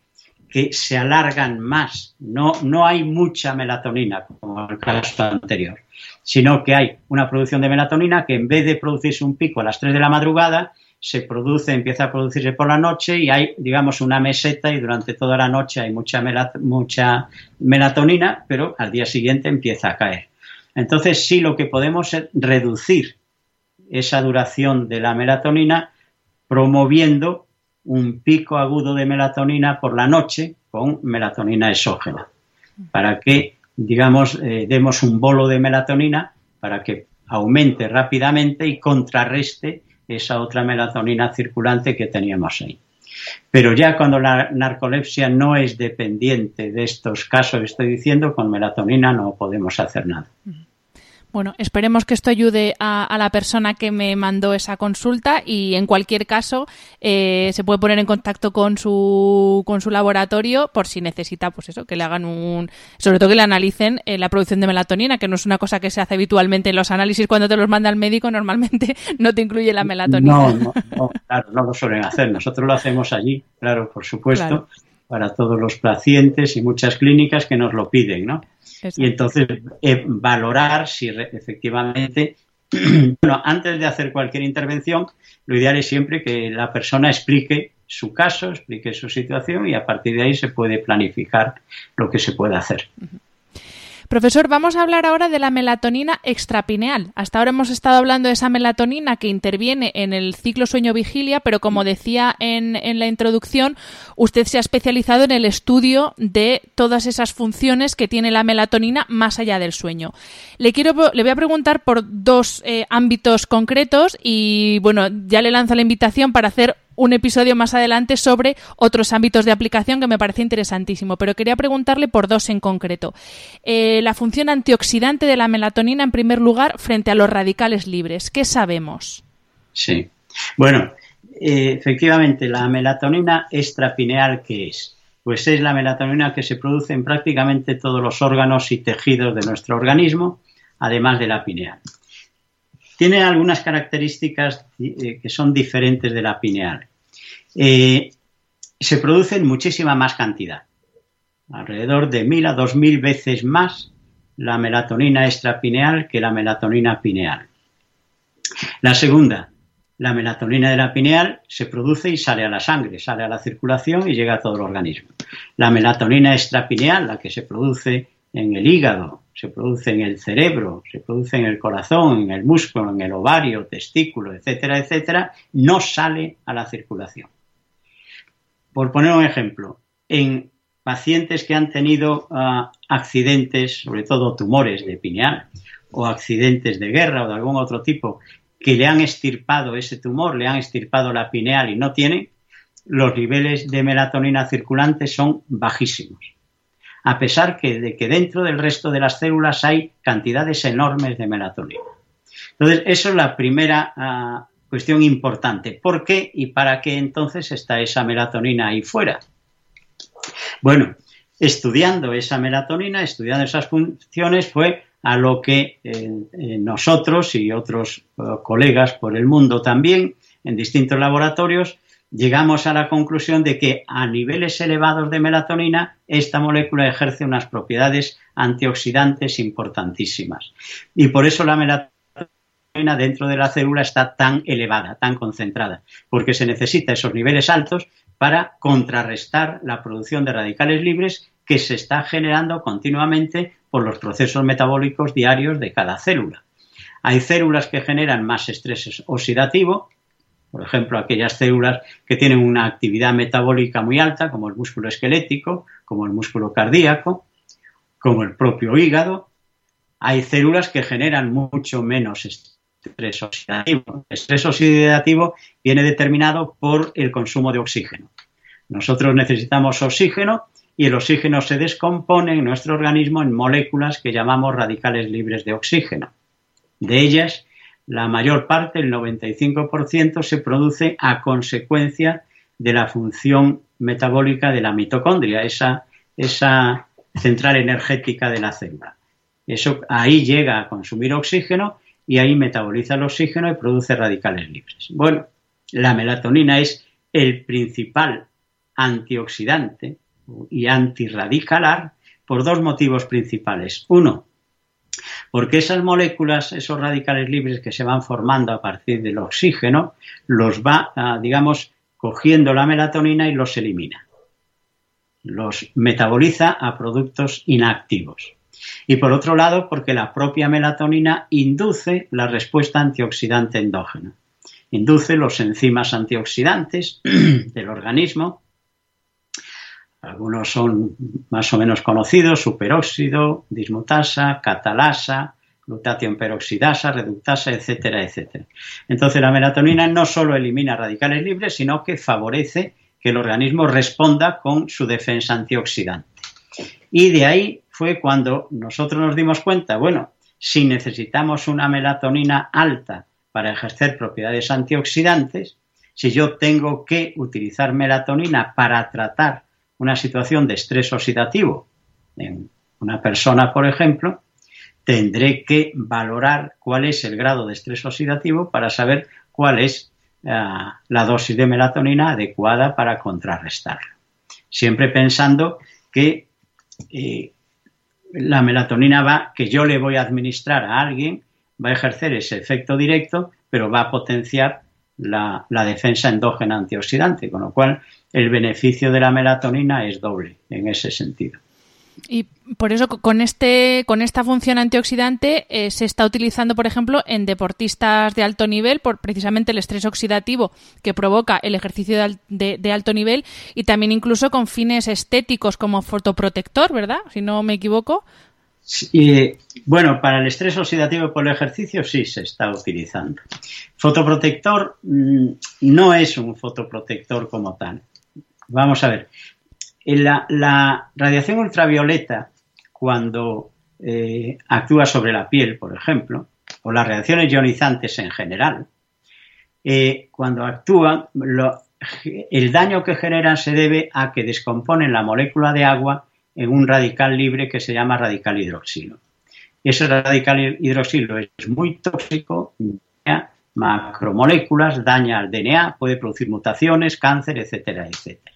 que se alargan más, no, no hay mucha melatonina, como el caso anterior, sino que hay una producción de melatonina que en vez de producirse un pico a las 3 de la madrugada, se produce, empieza a producirse por la noche y hay, digamos, una meseta y durante toda la noche hay mucha, mucha melatonina, pero al día siguiente empieza a caer. Entonces, sí, lo que podemos es reducir esa duración de la melatonina promoviendo un pico agudo de melatonina por la noche con melatonina exógena, para que, digamos, eh, demos un bolo de melatonina para que aumente rápidamente y contrarreste esa otra melatonina circulante que teníamos ahí. Pero ya cuando la narcolepsia no es dependiente de estos casos estoy diciendo, con melatonina no podemos hacer nada. Bueno, esperemos que esto ayude a, la persona que me mandó esa consulta y en cualquier caso eh, se puede poner en contacto con su, con su laboratorio por si necesita, pues eso, que le hagan un, sobre todo que le analicen eh, la producción de melatonina, que no es una cosa que se hace habitualmente en los análisis cuando te los manda el médico, normalmente no te incluye la melatonina. No, no, claro, no lo suelen hacer. Nosotros lo hacemos allí, claro, por supuesto, para todos los pacientes y muchas clínicas que nos lo piden, ¿no? Y entonces eh, valorar si efectivamente, bueno, antes de hacer cualquier intervención, lo ideal es siempre que la persona explique su caso, explique su situación y a partir de ahí se puede planificar lo que se puede hacer. Profesor, vamos a hablar ahora de la melatonina extrapineal. Hasta ahora hemos estado hablando de esa melatonina que interviene en el ciclo sueño-vigilia, pero como decía en, la introducción, usted se ha especializado en el estudio de todas esas funciones que tiene la melatonina más allá del sueño. Le, quiero, le voy a preguntar por dos eh, ámbitos concretos y, bueno, ya le lanzo la invitación para hacer un episodio más adelante sobre otros ámbitos de aplicación que me parece interesantísimo, pero quería preguntarle por dos en concreto. Eh, la función antioxidante de la melatonina, en primer lugar, frente a los radicales libres. ¿Qué sabemos? Sí. Bueno, eh, efectivamente, la melatonina extrapineal, ¿qué es? Pues es la melatonina que se produce en prácticamente todos los órganos y tejidos de nuestro organismo, además de la pineal tiene algunas características eh, que son diferentes de la pineal. Eh, se produce en muchísima más cantidad, alrededor de mil a dos mil veces más la melatonina extrapineal que la melatonina pineal. La segunda, la melatonina de la pineal se produce y sale a la sangre, sale a la circulación y llega a todo el organismo. La melatonina extrapineal, la que se produce en el hígado, se produce en el cerebro, se produce en el corazón, en el músculo, en el ovario, testículo, etcétera, etcétera, no sale a la circulación. Por poner un ejemplo, en pacientes que han tenido ah, accidentes, sobre todo tumores de pineal, o accidentes de guerra o de algún otro tipo, que le han estirpado ese tumor, le han estirpado la pineal y no tienen, los niveles de melatonina circulante son bajísimos a pesar de que dentro del resto de las células hay cantidades enormes de melatonina. Entonces, eso es la primera ah, cuestión importante. ¿Por qué y para qué entonces está esa melatonina ahí fuera? Bueno, estudiando esa melatonina, estudiando esas funciones, fue a lo que eh, eh, nosotros y otros eh, colegas por el mundo también, en distintos laboratorios, llegamos a la conclusión de que a niveles elevados de melatonina esta molécula ejerce unas propiedades antioxidantes importantísimas. Y por eso la melatonina dentro de la célula está tan elevada, tan concentrada, porque se necesita esos niveles altos para contrarrestar la producción de radicales libres que se está generando continuamente por los procesos metabólicos diarios de cada célula. Hay células que generan más estrés oxidativo, por ejemplo, aquellas células que tienen una actividad metabólica muy alta, como el músculo esquelético, como el músculo cardíaco, como el propio hígado. Hay células que generan mucho menos estrés oxidativo. El estrés oxidativo viene determinado por el consumo de oxígeno. Nosotros necesitamos oxígeno y el oxígeno se descompone en nuestro organismo en moléculas que llamamos radicales libres de oxígeno. De ellas, la mayor parte, el 95%, se produce a consecuencia de la función metabólica de la mitocondria, esa, esa central energética de la célula. Eso ahí llega a consumir oxígeno y ahí metaboliza el oxígeno y produce radicales libres. Bueno, la melatonina es el principal antioxidante y antirradicalar por dos motivos principales. Uno, porque esas moléculas, esos radicales libres que se van formando a partir del oxígeno, los va, digamos, cogiendo la melatonina y los elimina. Los metaboliza a productos inactivos. Y por otro lado, porque la propia melatonina induce la respuesta antioxidante endógena. Induce los enzimas antioxidantes del organismo algunos son más o menos conocidos, superóxido, dismutasa, catalasa, glutatión peroxidasa, reductasa, etcétera, etcétera. Entonces la melatonina no solo elimina radicales libres, sino que favorece que el organismo responda con su defensa antioxidante. Y de ahí fue cuando nosotros nos dimos cuenta, bueno, si necesitamos una melatonina alta para ejercer propiedades antioxidantes, si yo tengo que utilizar melatonina para tratar una situación de estrés oxidativo en una persona, por ejemplo, tendré que valorar cuál es el grado de estrés oxidativo para saber cuál es eh, la dosis de melatonina adecuada para contrarrestarlo. Siempre pensando que eh, la melatonina va, que yo le voy a administrar a alguien, va a ejercer ese efecto directo, pero va a potenciar la, defensa endógena antioxidante, con lo cual el beneficio de la melatonina es doble en ese sentido. Y por eso con este con esta función antioxidante eh, se está utilizando, por ejemplo, en deportistas de alto nivel por precisamente el estrés oxidativo que provoca el ejercicio de, alto nivel y también incluso con fines estéticos como fotoprotector, ¿verdad? Si no me equivoco. bueno, para el estrés oxidativo por el ejercicio sí se está utilizando. Fotoprotector mm, no es un fotoprotector como tal. Vamos a ver. La, radiación ultravioleta, cuando eh, actúa sobre la piel, por ejemplo, o las reacciones ionizantes en general, eh, cuando actúan, el daño que generan se debe a que descomponen la molécula de agua en un radical libre que se llama radical hidroxilo. Ese radical hidroxilo es muy tóxico, macromoléculas, daña al DNA, puede producir mutaciones, cáncer, etcétera, etcétera.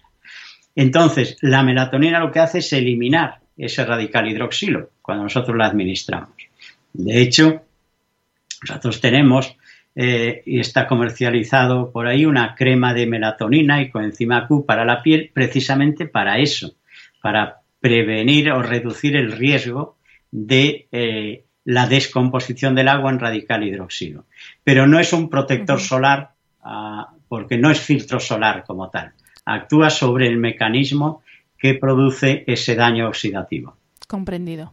Entonces, la melatonina lo que hace es eliminar ese radical hidroxilo cuando nosotros la administramos. De hecho, nosotros tenemos eh, y está comercializado por ahí una crema de melatonina y coenzima Q para la piel precisamente para eso, para prevenir o reducir el riesgo de eh, la descomposición del agua en radical hidroxilo. Pero no es un protector solar ah, porque no es filtro solar como tal actúa sobre el mecanismo que produce ese daño oxidativo. Comprendido.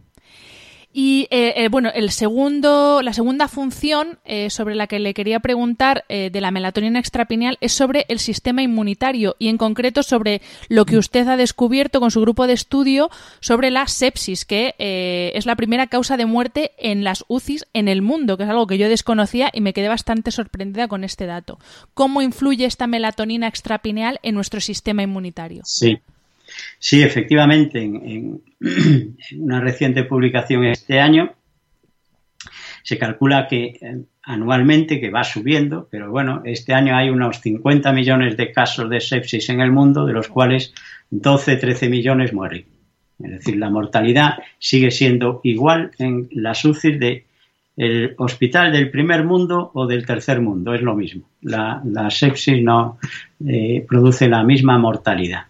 Y eh, eh, bueno, el segundo, la segunda función eh, sobre la que le quería preguntar de la melatonina extrapineal es sobre el sistema inmunitario y en concreto sobre lo que usted ha descubierto con su grupo de estudio sobre la sepsis, que es la primera causa de muerte en las UCIs en el mundo, que es algo que yo desconocía y me quedé bastante sorprendida con este dato. ¿Cómo influye esta melatonina extrapineal en nuestro sistema inmunitario? Sí. Sí, efectivamente, en, una reciente publicación este año se calcula que eh, anualmente que va subiendo, pero bueno, este año hay unos 50 millones de casos de sepsis en el mundo, de los cuales 12, 13 millones mueren. Es decir, la mortalidad sigue siendo igual en las UCI del hospital del primer mundo o del tercer mundo, es lo mismo. La, sepsis no eh, produce la misma mortalidad.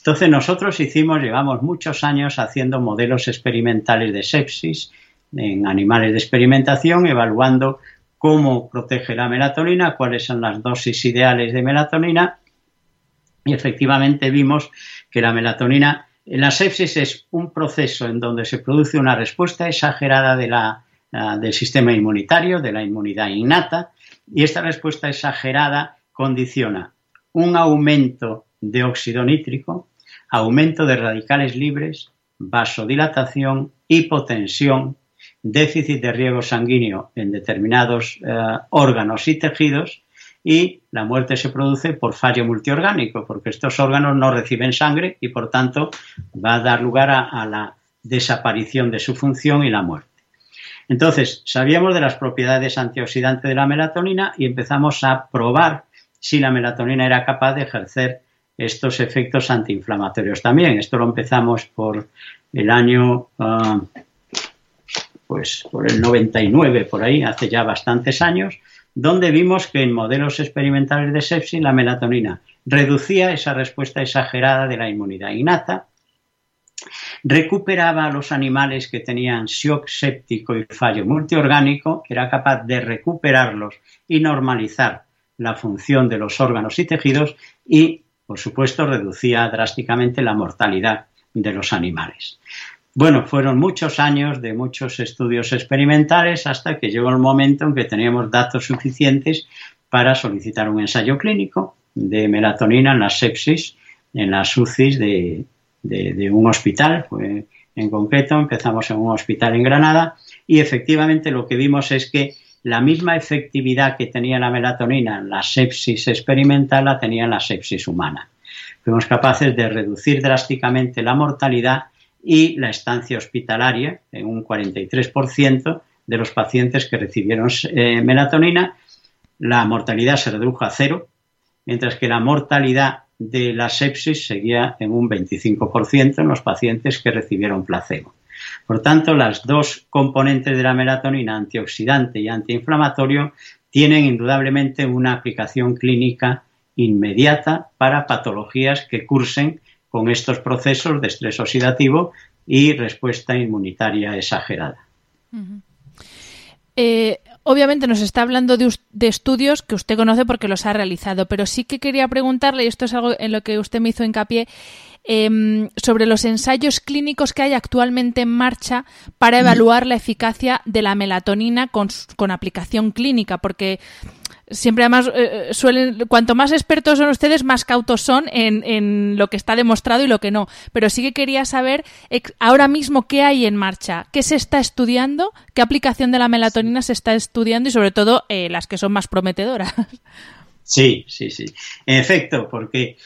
Entonces nosotros hicimos, llevamos muchos años haciendo modelos experimentales de sepsis en animales de experimentación, evaluando cómo protege la melatonina, cuáles son las dosis ideales de melatonina. Y efectivamente vimos que la melatonina, la sepsis es un proceso en donde se produce una respuesta exagerada del sistema inmunitario, de la inmunidad innata, y esta respuesta exagerada condiciona un aumento de óxido nítrico, aumento de radicales libres, vasodilatación, hipotensión, déficit de riego sanguíneo en determinados eh, órganos y tejidos y la muerte se produce por fallo multiorgánico, porque estos órganos no reciben sangre y por tanto va a dar lugar a, la desaparición de su función y la muerte. Entonces, sabíamos de las propiedades antioxidantes de la melatonina y empezamos a probar si la melatonina era capaz de ejercer estos efectos antiinflamatorios también. Esto lo empezamos por el año ah, pues por el 99, por ahí, hace ya bastantes años, donde vimos que en modelos experimentales de sepsis la melatonina reducía esa respuesta exagerada de la inmunidad innata, recuperaba a los animales que tenían shock séptico y fallo multiorgánico, era capaz de recuperarlos y normalizar la función de los órganos y tejidos y, por supuesto, reducía drásticamente la mortalidad de los animales. Bueno, fueron muchos años de muchos estudios experimentales hasta que llegó el momento en que teníamos datos suficientes para solicitar un ensayo clínico de melatonina en la sepsis, en las UCIs de, un hospital. en concreto, empezamos en un hospital en Granada y efectivamente lo que vimos es que la misma efectividad que tenía la melatonina en la sepsis experimental la tenía en la sepsis humana. Fuimos capaces de reducir drásticamente la mortalidad y la estancia hospitalaria en un 43% de los pacientes que recibieron eh, melatonina. La mortalidad se redujo a cero, mientras que la mortalidad de la sepsis seguía en un 25% en los pacientes que recibieron placebo. Por tanto, las dos componentes de la melatonina, antioxidante y antiinflamatorio, tienen indudablemente una aplicación clínica inmediata para patologías que cursen con estos procesos de estrés oxidativo y respuesta inmunitaria exagerada. Eh, obviamente nos está hablando de, estudios que usted conoce porque los ha realizado, pero sí que quería preguntarle, y esto es algo en lo que usted me hizo hincapié, em, sobre los ensayos clínicos que hay actualmente en marcha para evaluar la eficacia de la melatonina con, con aplicación clínica, porque siempre además eh, eh, suelen, cuanto más expertos son ustedes, más cautos son en, en, lo que está demostrado y lo que no. Pero sí que quería saber ahora mismo qué hay en marcha, qué se está estudiando, qué aplicación de la melatonina se está estudiando y sobre todo eh, las que son más prometedoras. Sí, sí, sí. En efecto, porque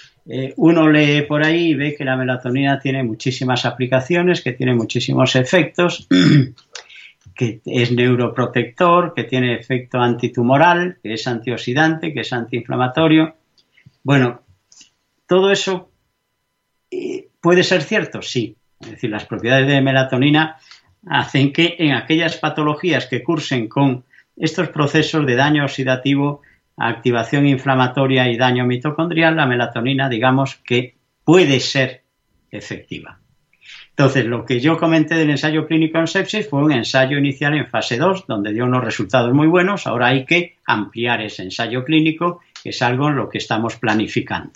uno lee por ahí y ve que la melatonina tiene muchísimas aplicaciones, que tiene muchísimos efectos. que es neuroprotector, que tiene efecto antitumoral, que es antioxidante, que es antiinflamatorio. Bueno, todo eso eh, puede ser cierto, sí. Es decir, las propiedades de melatonina hacen que en aquellas patologías que cursen con estos procesos de daño oxidativo, activación inflamatoria y daño mitocondrial, la melatonina, digamos que puede ser efectiva. Entonces, lo que yo comenté del ensayo clínico en sepsis fue un ensayo inicial en fase 2, donde dio unos resultados muy buenos. Ahora hay que ampliar ese ensayo clínico, que es algo en lo que estamos planificando.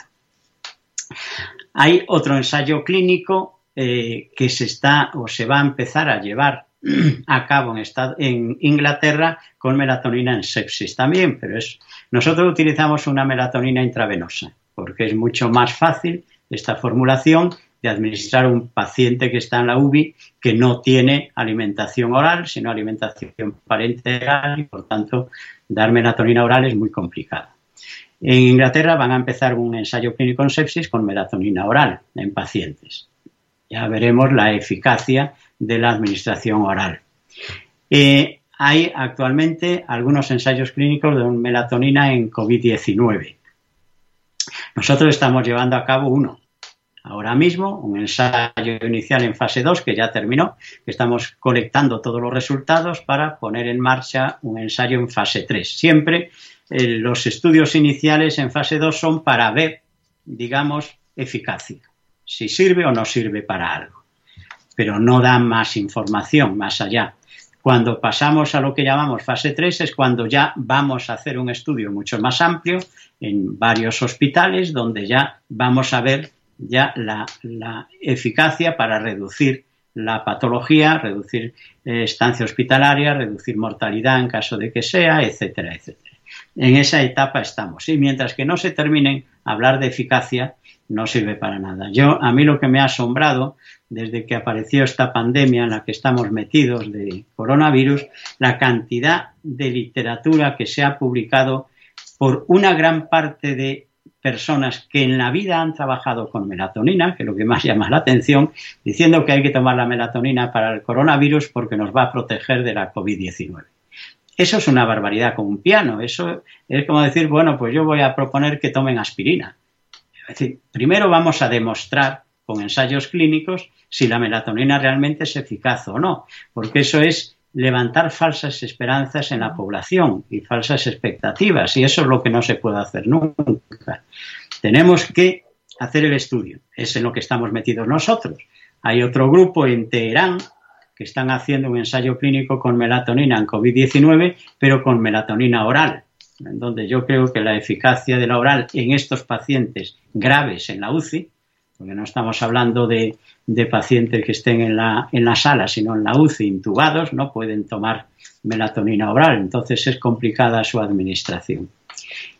Hay otro ensayo clínico eh, que se está o se va a empezar a llevar a cabo en, Inglaterra con melatonina en sepsis también, pero nosotros utilizamos una melatonina intravenosa porque es mucho más fácil esta formulación de administrar un paciente que está en la UBI que no tiene alimentación oral, sino alimentación parenteral y por tanto dar melatonina oral es muy complicado. En Inglaterra van a empezar un ensayo clínico en sepsis con melatonina oral en pacientes. Ya veremos la eficacia de la administración oral. Eh, hay actualmente algunos ensayos clínicos de melatonina en COVID-19. Nosotros estamos llevando a cabo uno ahora mismo, un ensayo inicial en fase 2 que ya terminó, que estamos colectando todos los resultados para poner en marcha un ensayo en fase 3. Siempre eh, los estudios iniciales en fase 2 son para ver, digamos, eficacia. si sirve o no sirve para algo, pero no da más información más allá. Cuando pasamos a lo que llamamos fase 3 es cuando ya vamos a hacer un estudio mucho más amplio en varios hospitales donde ya vamos a ver ya la, eficacia para reducir la patología, reducir eh, estancia hospitalaria, reducir mortalidad en caso de que sea, etcétera, etcétera. En esa etapa estamos. Y mientras que no se terminen hablar de eficacia, no sirve para nada. Yo, a mí lo que me ha asombrado desde que apareció esta pandemia en la que estamos metidos de coronavirus, la cantidad de literatura que se ha publicado por una gran parte de personas que en la vida han trabajado con melatonina, que es lo que más llama la atención, diciendo que hay que tomar la melatonina para el coronavirus porque nos va a proteger de la COVID-19. Eso es una barbaridad como un piano. Eso es como decir, bueno, pues yo voy a proponer que tomen aspirina. Es decir, primero vamos a demostrar con ensayos clínicos si la melatonina realmente es eficaz o no, porque eso es levantar falsas esperanzas en la población y falsas expectativas, y eso es lo que no se puede hacer nunca. Tenemos que hacer el estudio, es en lo que estamos metidos nosotros. Hay otro grupo en Teherán que están haciendo un ensayo clínico con melatonina en COVID-19, pero con melatonina oral, donde yo creo que la eficacia de la oral en estos pacientes graves en la UCI porque no estamos hablando de, pacientes que estén en la, en la sala, sino en la UCI, intubados, no pueden tomar melatonina oral, entonces es complicada su administración.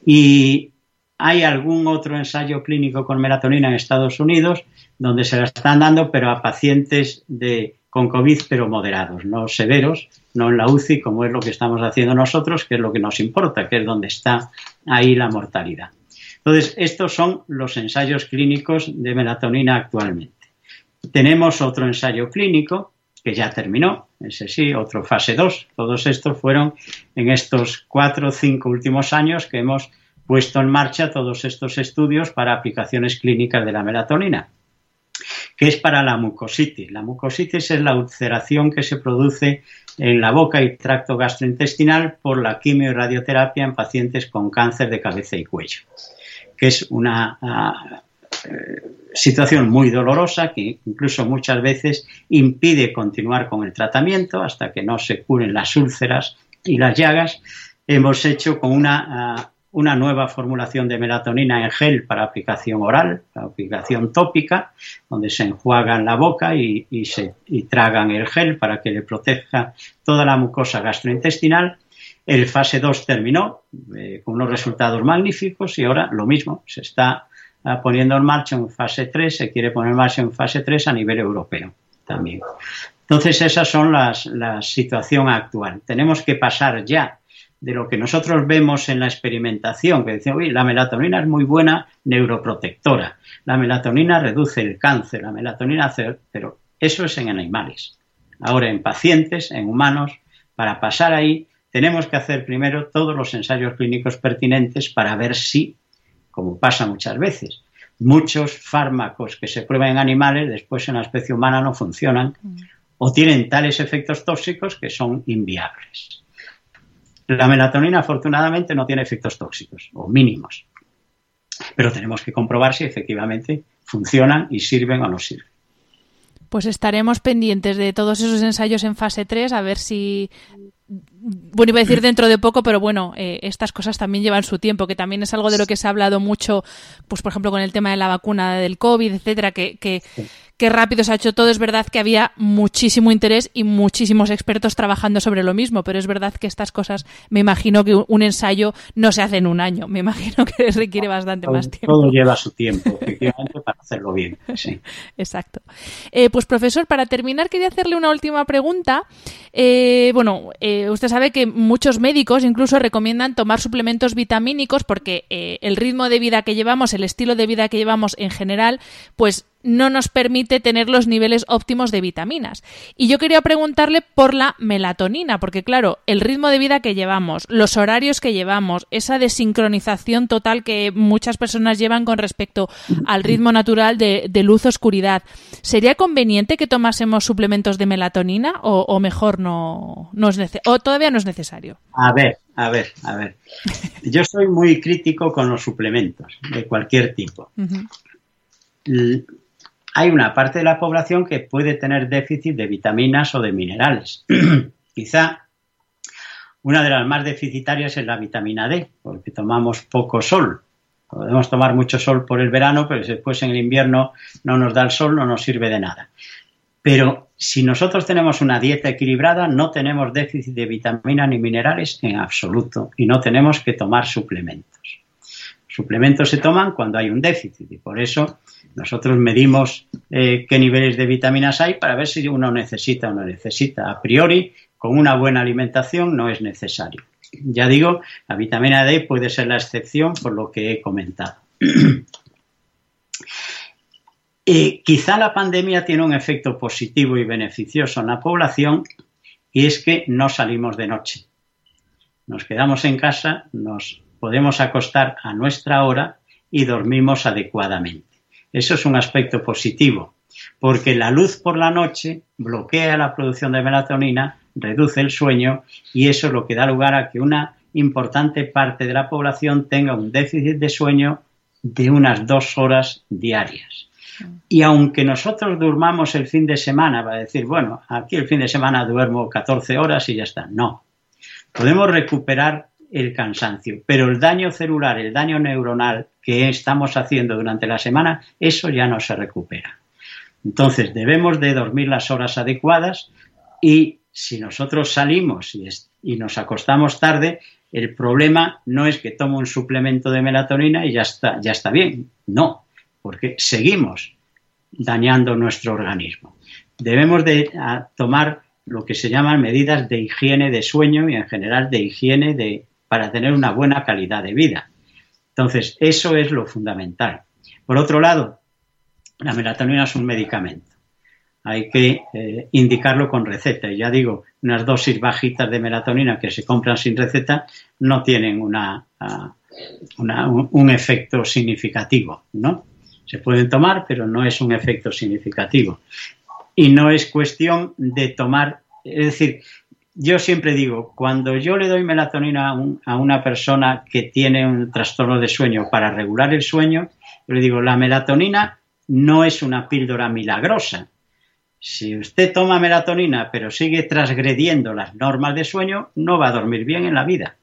Y hay algún otro ensayo clínico con melatonina en Estados Unidos donde se la están dando, pero a pacientes de, con COVID, pero moderados, no severos, no en la UCI, como es lo que estamos haciendo nosotros, que es lo que nos importa, que es donde está ahí la mortalidad. Entonces, estos son los ensayos clínicos de melatonina actualmente. Tenemos otro ensayo clínico que ya terminó, ese sí, otro fase 2. Todos estos fueron en estos cuatro o cinco últimos años que hemos puesto en marcha todos estos estudios para aplicaciones clínicas de la melatonina, que es para la mucositis. La mucositis es la ulceración que se produce en la boca y tracto gastrointestinal por la quimio y radioterapia en pacientes con cáncer de cabeza y cuello que es una ah, eh, situación muy dolorosa que incluso muchas veces impide continuar con el tratamiento hasta que no se curen las úlceras y las llagas. Hemos hecho con una, ah, una nueva formulación de melatonina en gel para aplicación oral, aplicación tópica, donde se enjuagan la boca y, se, y tragan el gel para que le proteja toda la mucosa gastrointestinal el fase 2 terminó eh, con unos resultados magníficos y ahora lo mismo, se está ah, poniendo en marcha en fase 3, se quiere poner en marcha en fase 3 a nivel europeo también. Entonces, esas son las, la situación actual. Tenemos que pasar ya de lo que nosotros vemos en la experimentación, que decimos, la melatonina es muy buena neuroprotectora, la melatonina reduce el cáncer, la melatonina hace, pero eso es en animales. Ahora en pacientes, en humanos, para pasar ahí tenemos que hacer primero todos los ensayos clínicos pertinentes para ver si, como pasa muchas veces, muchos fármacos que se prueban en animales después en la especie humana no funcionan o tienen tales efectos tóxicos que son inviables. La melatonina afortunadamente no tiene efectos tóxicos o mínimos, pero tenemos que comprobar si efectivamente funcionan y sirven o no sirven. Pues estaremos pendientes de todos esos ensayos en fase 3 a ver si bueno, iba a decir dentro de poco, pero bueno, eh, estas cosas también llevan su tiempo, que también es algo de lo que se ha hablado mucho, pues por ejemplo con el tema de la vacuna del COVID, etcétera, que, que, qué rápido se ha hecho todo. Es verdad que había muchísimo interés y muchísimos expertos trabajando sobre lo mismo, pero es verdad que estas cosas, me imagino que un ensayo no se hace en un año, me imagino que requiere bastante más tiempo. Todo lleva su tiempo, efectivamente, para hacerlo bien. Sí. Exacto. Eh, pues profesor, para terminar quería hacerle una última pregunta. Eh, bueno, eh, usted sabe que muchos médicos incluso recomiendan tomar suplementos vitamínicos porque el ritmo de vida que llevamos, el estilo de vida que llevamos en general, pues no nos permite tener los niveles óptimos de vitaminas. Y yo quería preguntarle por la melatonina, porque claro, el ritmo de vida que llevamos, los horarios que llevamos, esa desincronización total que muchas personas llevan con respecto al ritmo natural de, luz-oscuridad, ¿sería conveniente que tomásemos suplementos de melatonina o, mejor no, no es o todavía no es necesario? A ver, a ver, a ver. Yo soy muy crítico con los suplementos de cualquier tipo hay una parte de la población que puede tener déficit de vitaminas o de minerales. Quizá una de las más deficitarias es la vitamina D, porque tomamos poco sol. Podemos tomar mucho sol por el verano, pero después en el invierno no nos da el sol, no nos sirve de nada. Pero si nosotros tenemos una dieta equilibrada, no tenemos déficit de vitaminas ni minerales en absoluto y no tenemos que tomar suplementos. Suplementos se toman cuando hay un déficit y por eso nosotros medimos eh, qué niveles de vitaminas hay para ver si uno necesita o no necesita. A priori, con una buena alimentación no es necesario. Ya digo, la vitamina D puede ser la excepción por lo que he comentado. Eh, quizá la pandemia tiene un efecto positivo y beneficioso en la población y es que no salimos de noche. Nos quedamos en casa, nos podemos acostar a nuestra hora y dormimos adecuadamente. Eso es un aspecto positivo, porque la luz por la noche bloquea la producción de melatonina, reduce el sueño y eso es lo que da lugar a que una importante parte de la población tenga un déficit de sueño de unas dos horas diarias. Y aunque nosotros durmamos el fin de semana, va a decir, bueno, aquí el fin de semana duermo 14 horas y ya está. No. Podemos recuperar el cansancio, pero el daño celular, el daño neuronal que estamos haciendo durante la semana, eso ya no se recupera. Entonces, debemos de dormir las horas adecuadas y si nosotros salimos y, nos acostamos tarde, el problema no es que tomo un suplemento de melatonina y ya está, ya está bien. No, porque seguimos dañando nuestro organismo. Debemos de tomar lo que se llaman medidas de higiene de sueño y en general de higiene de, para tener una buena calidad de vida. Entonces, eso es lo fundamental. Por otro lado, la melatonina es un medicamento. Hay que eh, indicarlo con receta. Y ya digo, unas dosis bajitas de melatonina que se compran sin receta no tienen una, ah, un efecto significativo, ¿no? Se pueden tomar, pero no es un efecto significativo. Y no es cuestión de tomar, es decir, yo siempre digo, cuando yo le doy melatonina a, una persona que tiene un trastorno de sueño para regular el sueño, yo le digo, la melatonina no es una píldora milagrosa. Si usted toma melatonina pero sigue transgrediendo las normas de sueño, no va a dormir bien en la vida.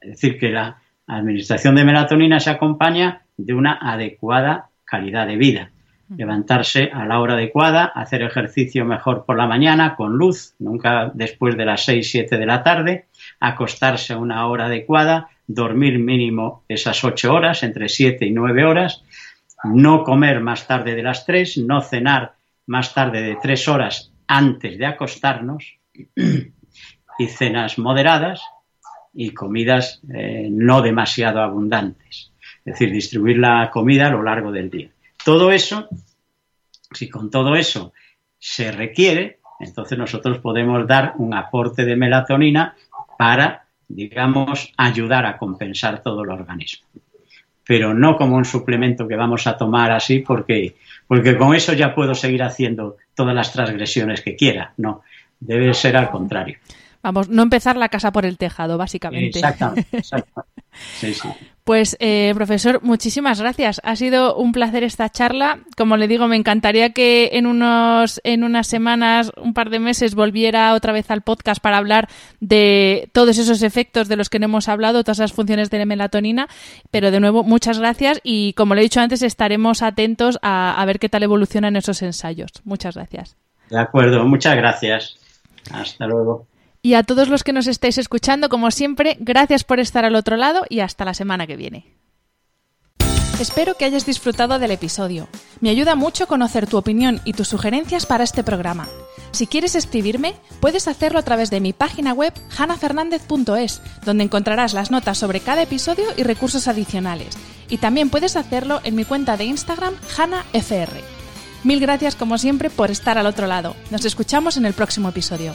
Es decir, que la administración de melatonina se acompaña de una adecuada calidad de vida. Levantarse a la hora adecuada, hacer ejercicio mejor por la mañana con luz, nunca después de las 6, 7 de la tarde, acostarse a una hora adecuada, dormir mínimo esas 8 horas, entre 7 y 9 horas, no comer más tarde de las 3, no cenar más tarde de 3 horas antes de acostarnos y cenas moderadas y comidas eh, no demasiado abundantes es decir, distribuir la comida a lo largo del día. Todo eso, si con todo eso se requiere, entonces nosotros podemos dar un aporte de melatonina para, digamos, ayudar a compensar todo el organismo. Pero no como un suplemento que vamos a tomar así porque, porque con eso ya puedo seguir haciendo todas las transgresiones que quiera. No, debe ser al contrario. Vamos, no empezar la casa por el tejado, básicamente. Exactamente, exactamente. Sí, sí. Pues, eh, profesor, muchísimas gracias. Ha sido un placer esta charla. Como le digo, me encantaría que en, unos, en unas semanas, un par de meses, volviera otra vez al podcast para hablar de todos esos efectos de los que no hemos hablado, todas esas funciones de la melatonina. Pero, de nuevo, muchas gracias y, como le he dicho antes, estaremos atentos a, a ver qué tal evolucionan esos ensayos. Muchas gracias. De acuerdo, muchas gracias. Hasta luego. Y a todos los que nos estáis escuchando, como siempre, gracias por estar al otro lado y hasta la semana que viene. Espero que hayas disfrutado del episodio. Me ayuda mucho conocer tu opinión y tus sugerencias para este programa. Si quieres escribirme, puedes hacerlo a través de mi página web hanafernandez.es, donde encontrarás las notas sobre cada episodio y recursos adicionales. Y también puedes hacerlo en mi cuenta de Instagram hanafr. Mil gracias como siempre por estar al otro lado. Nos escuchamos en el próximo episodio.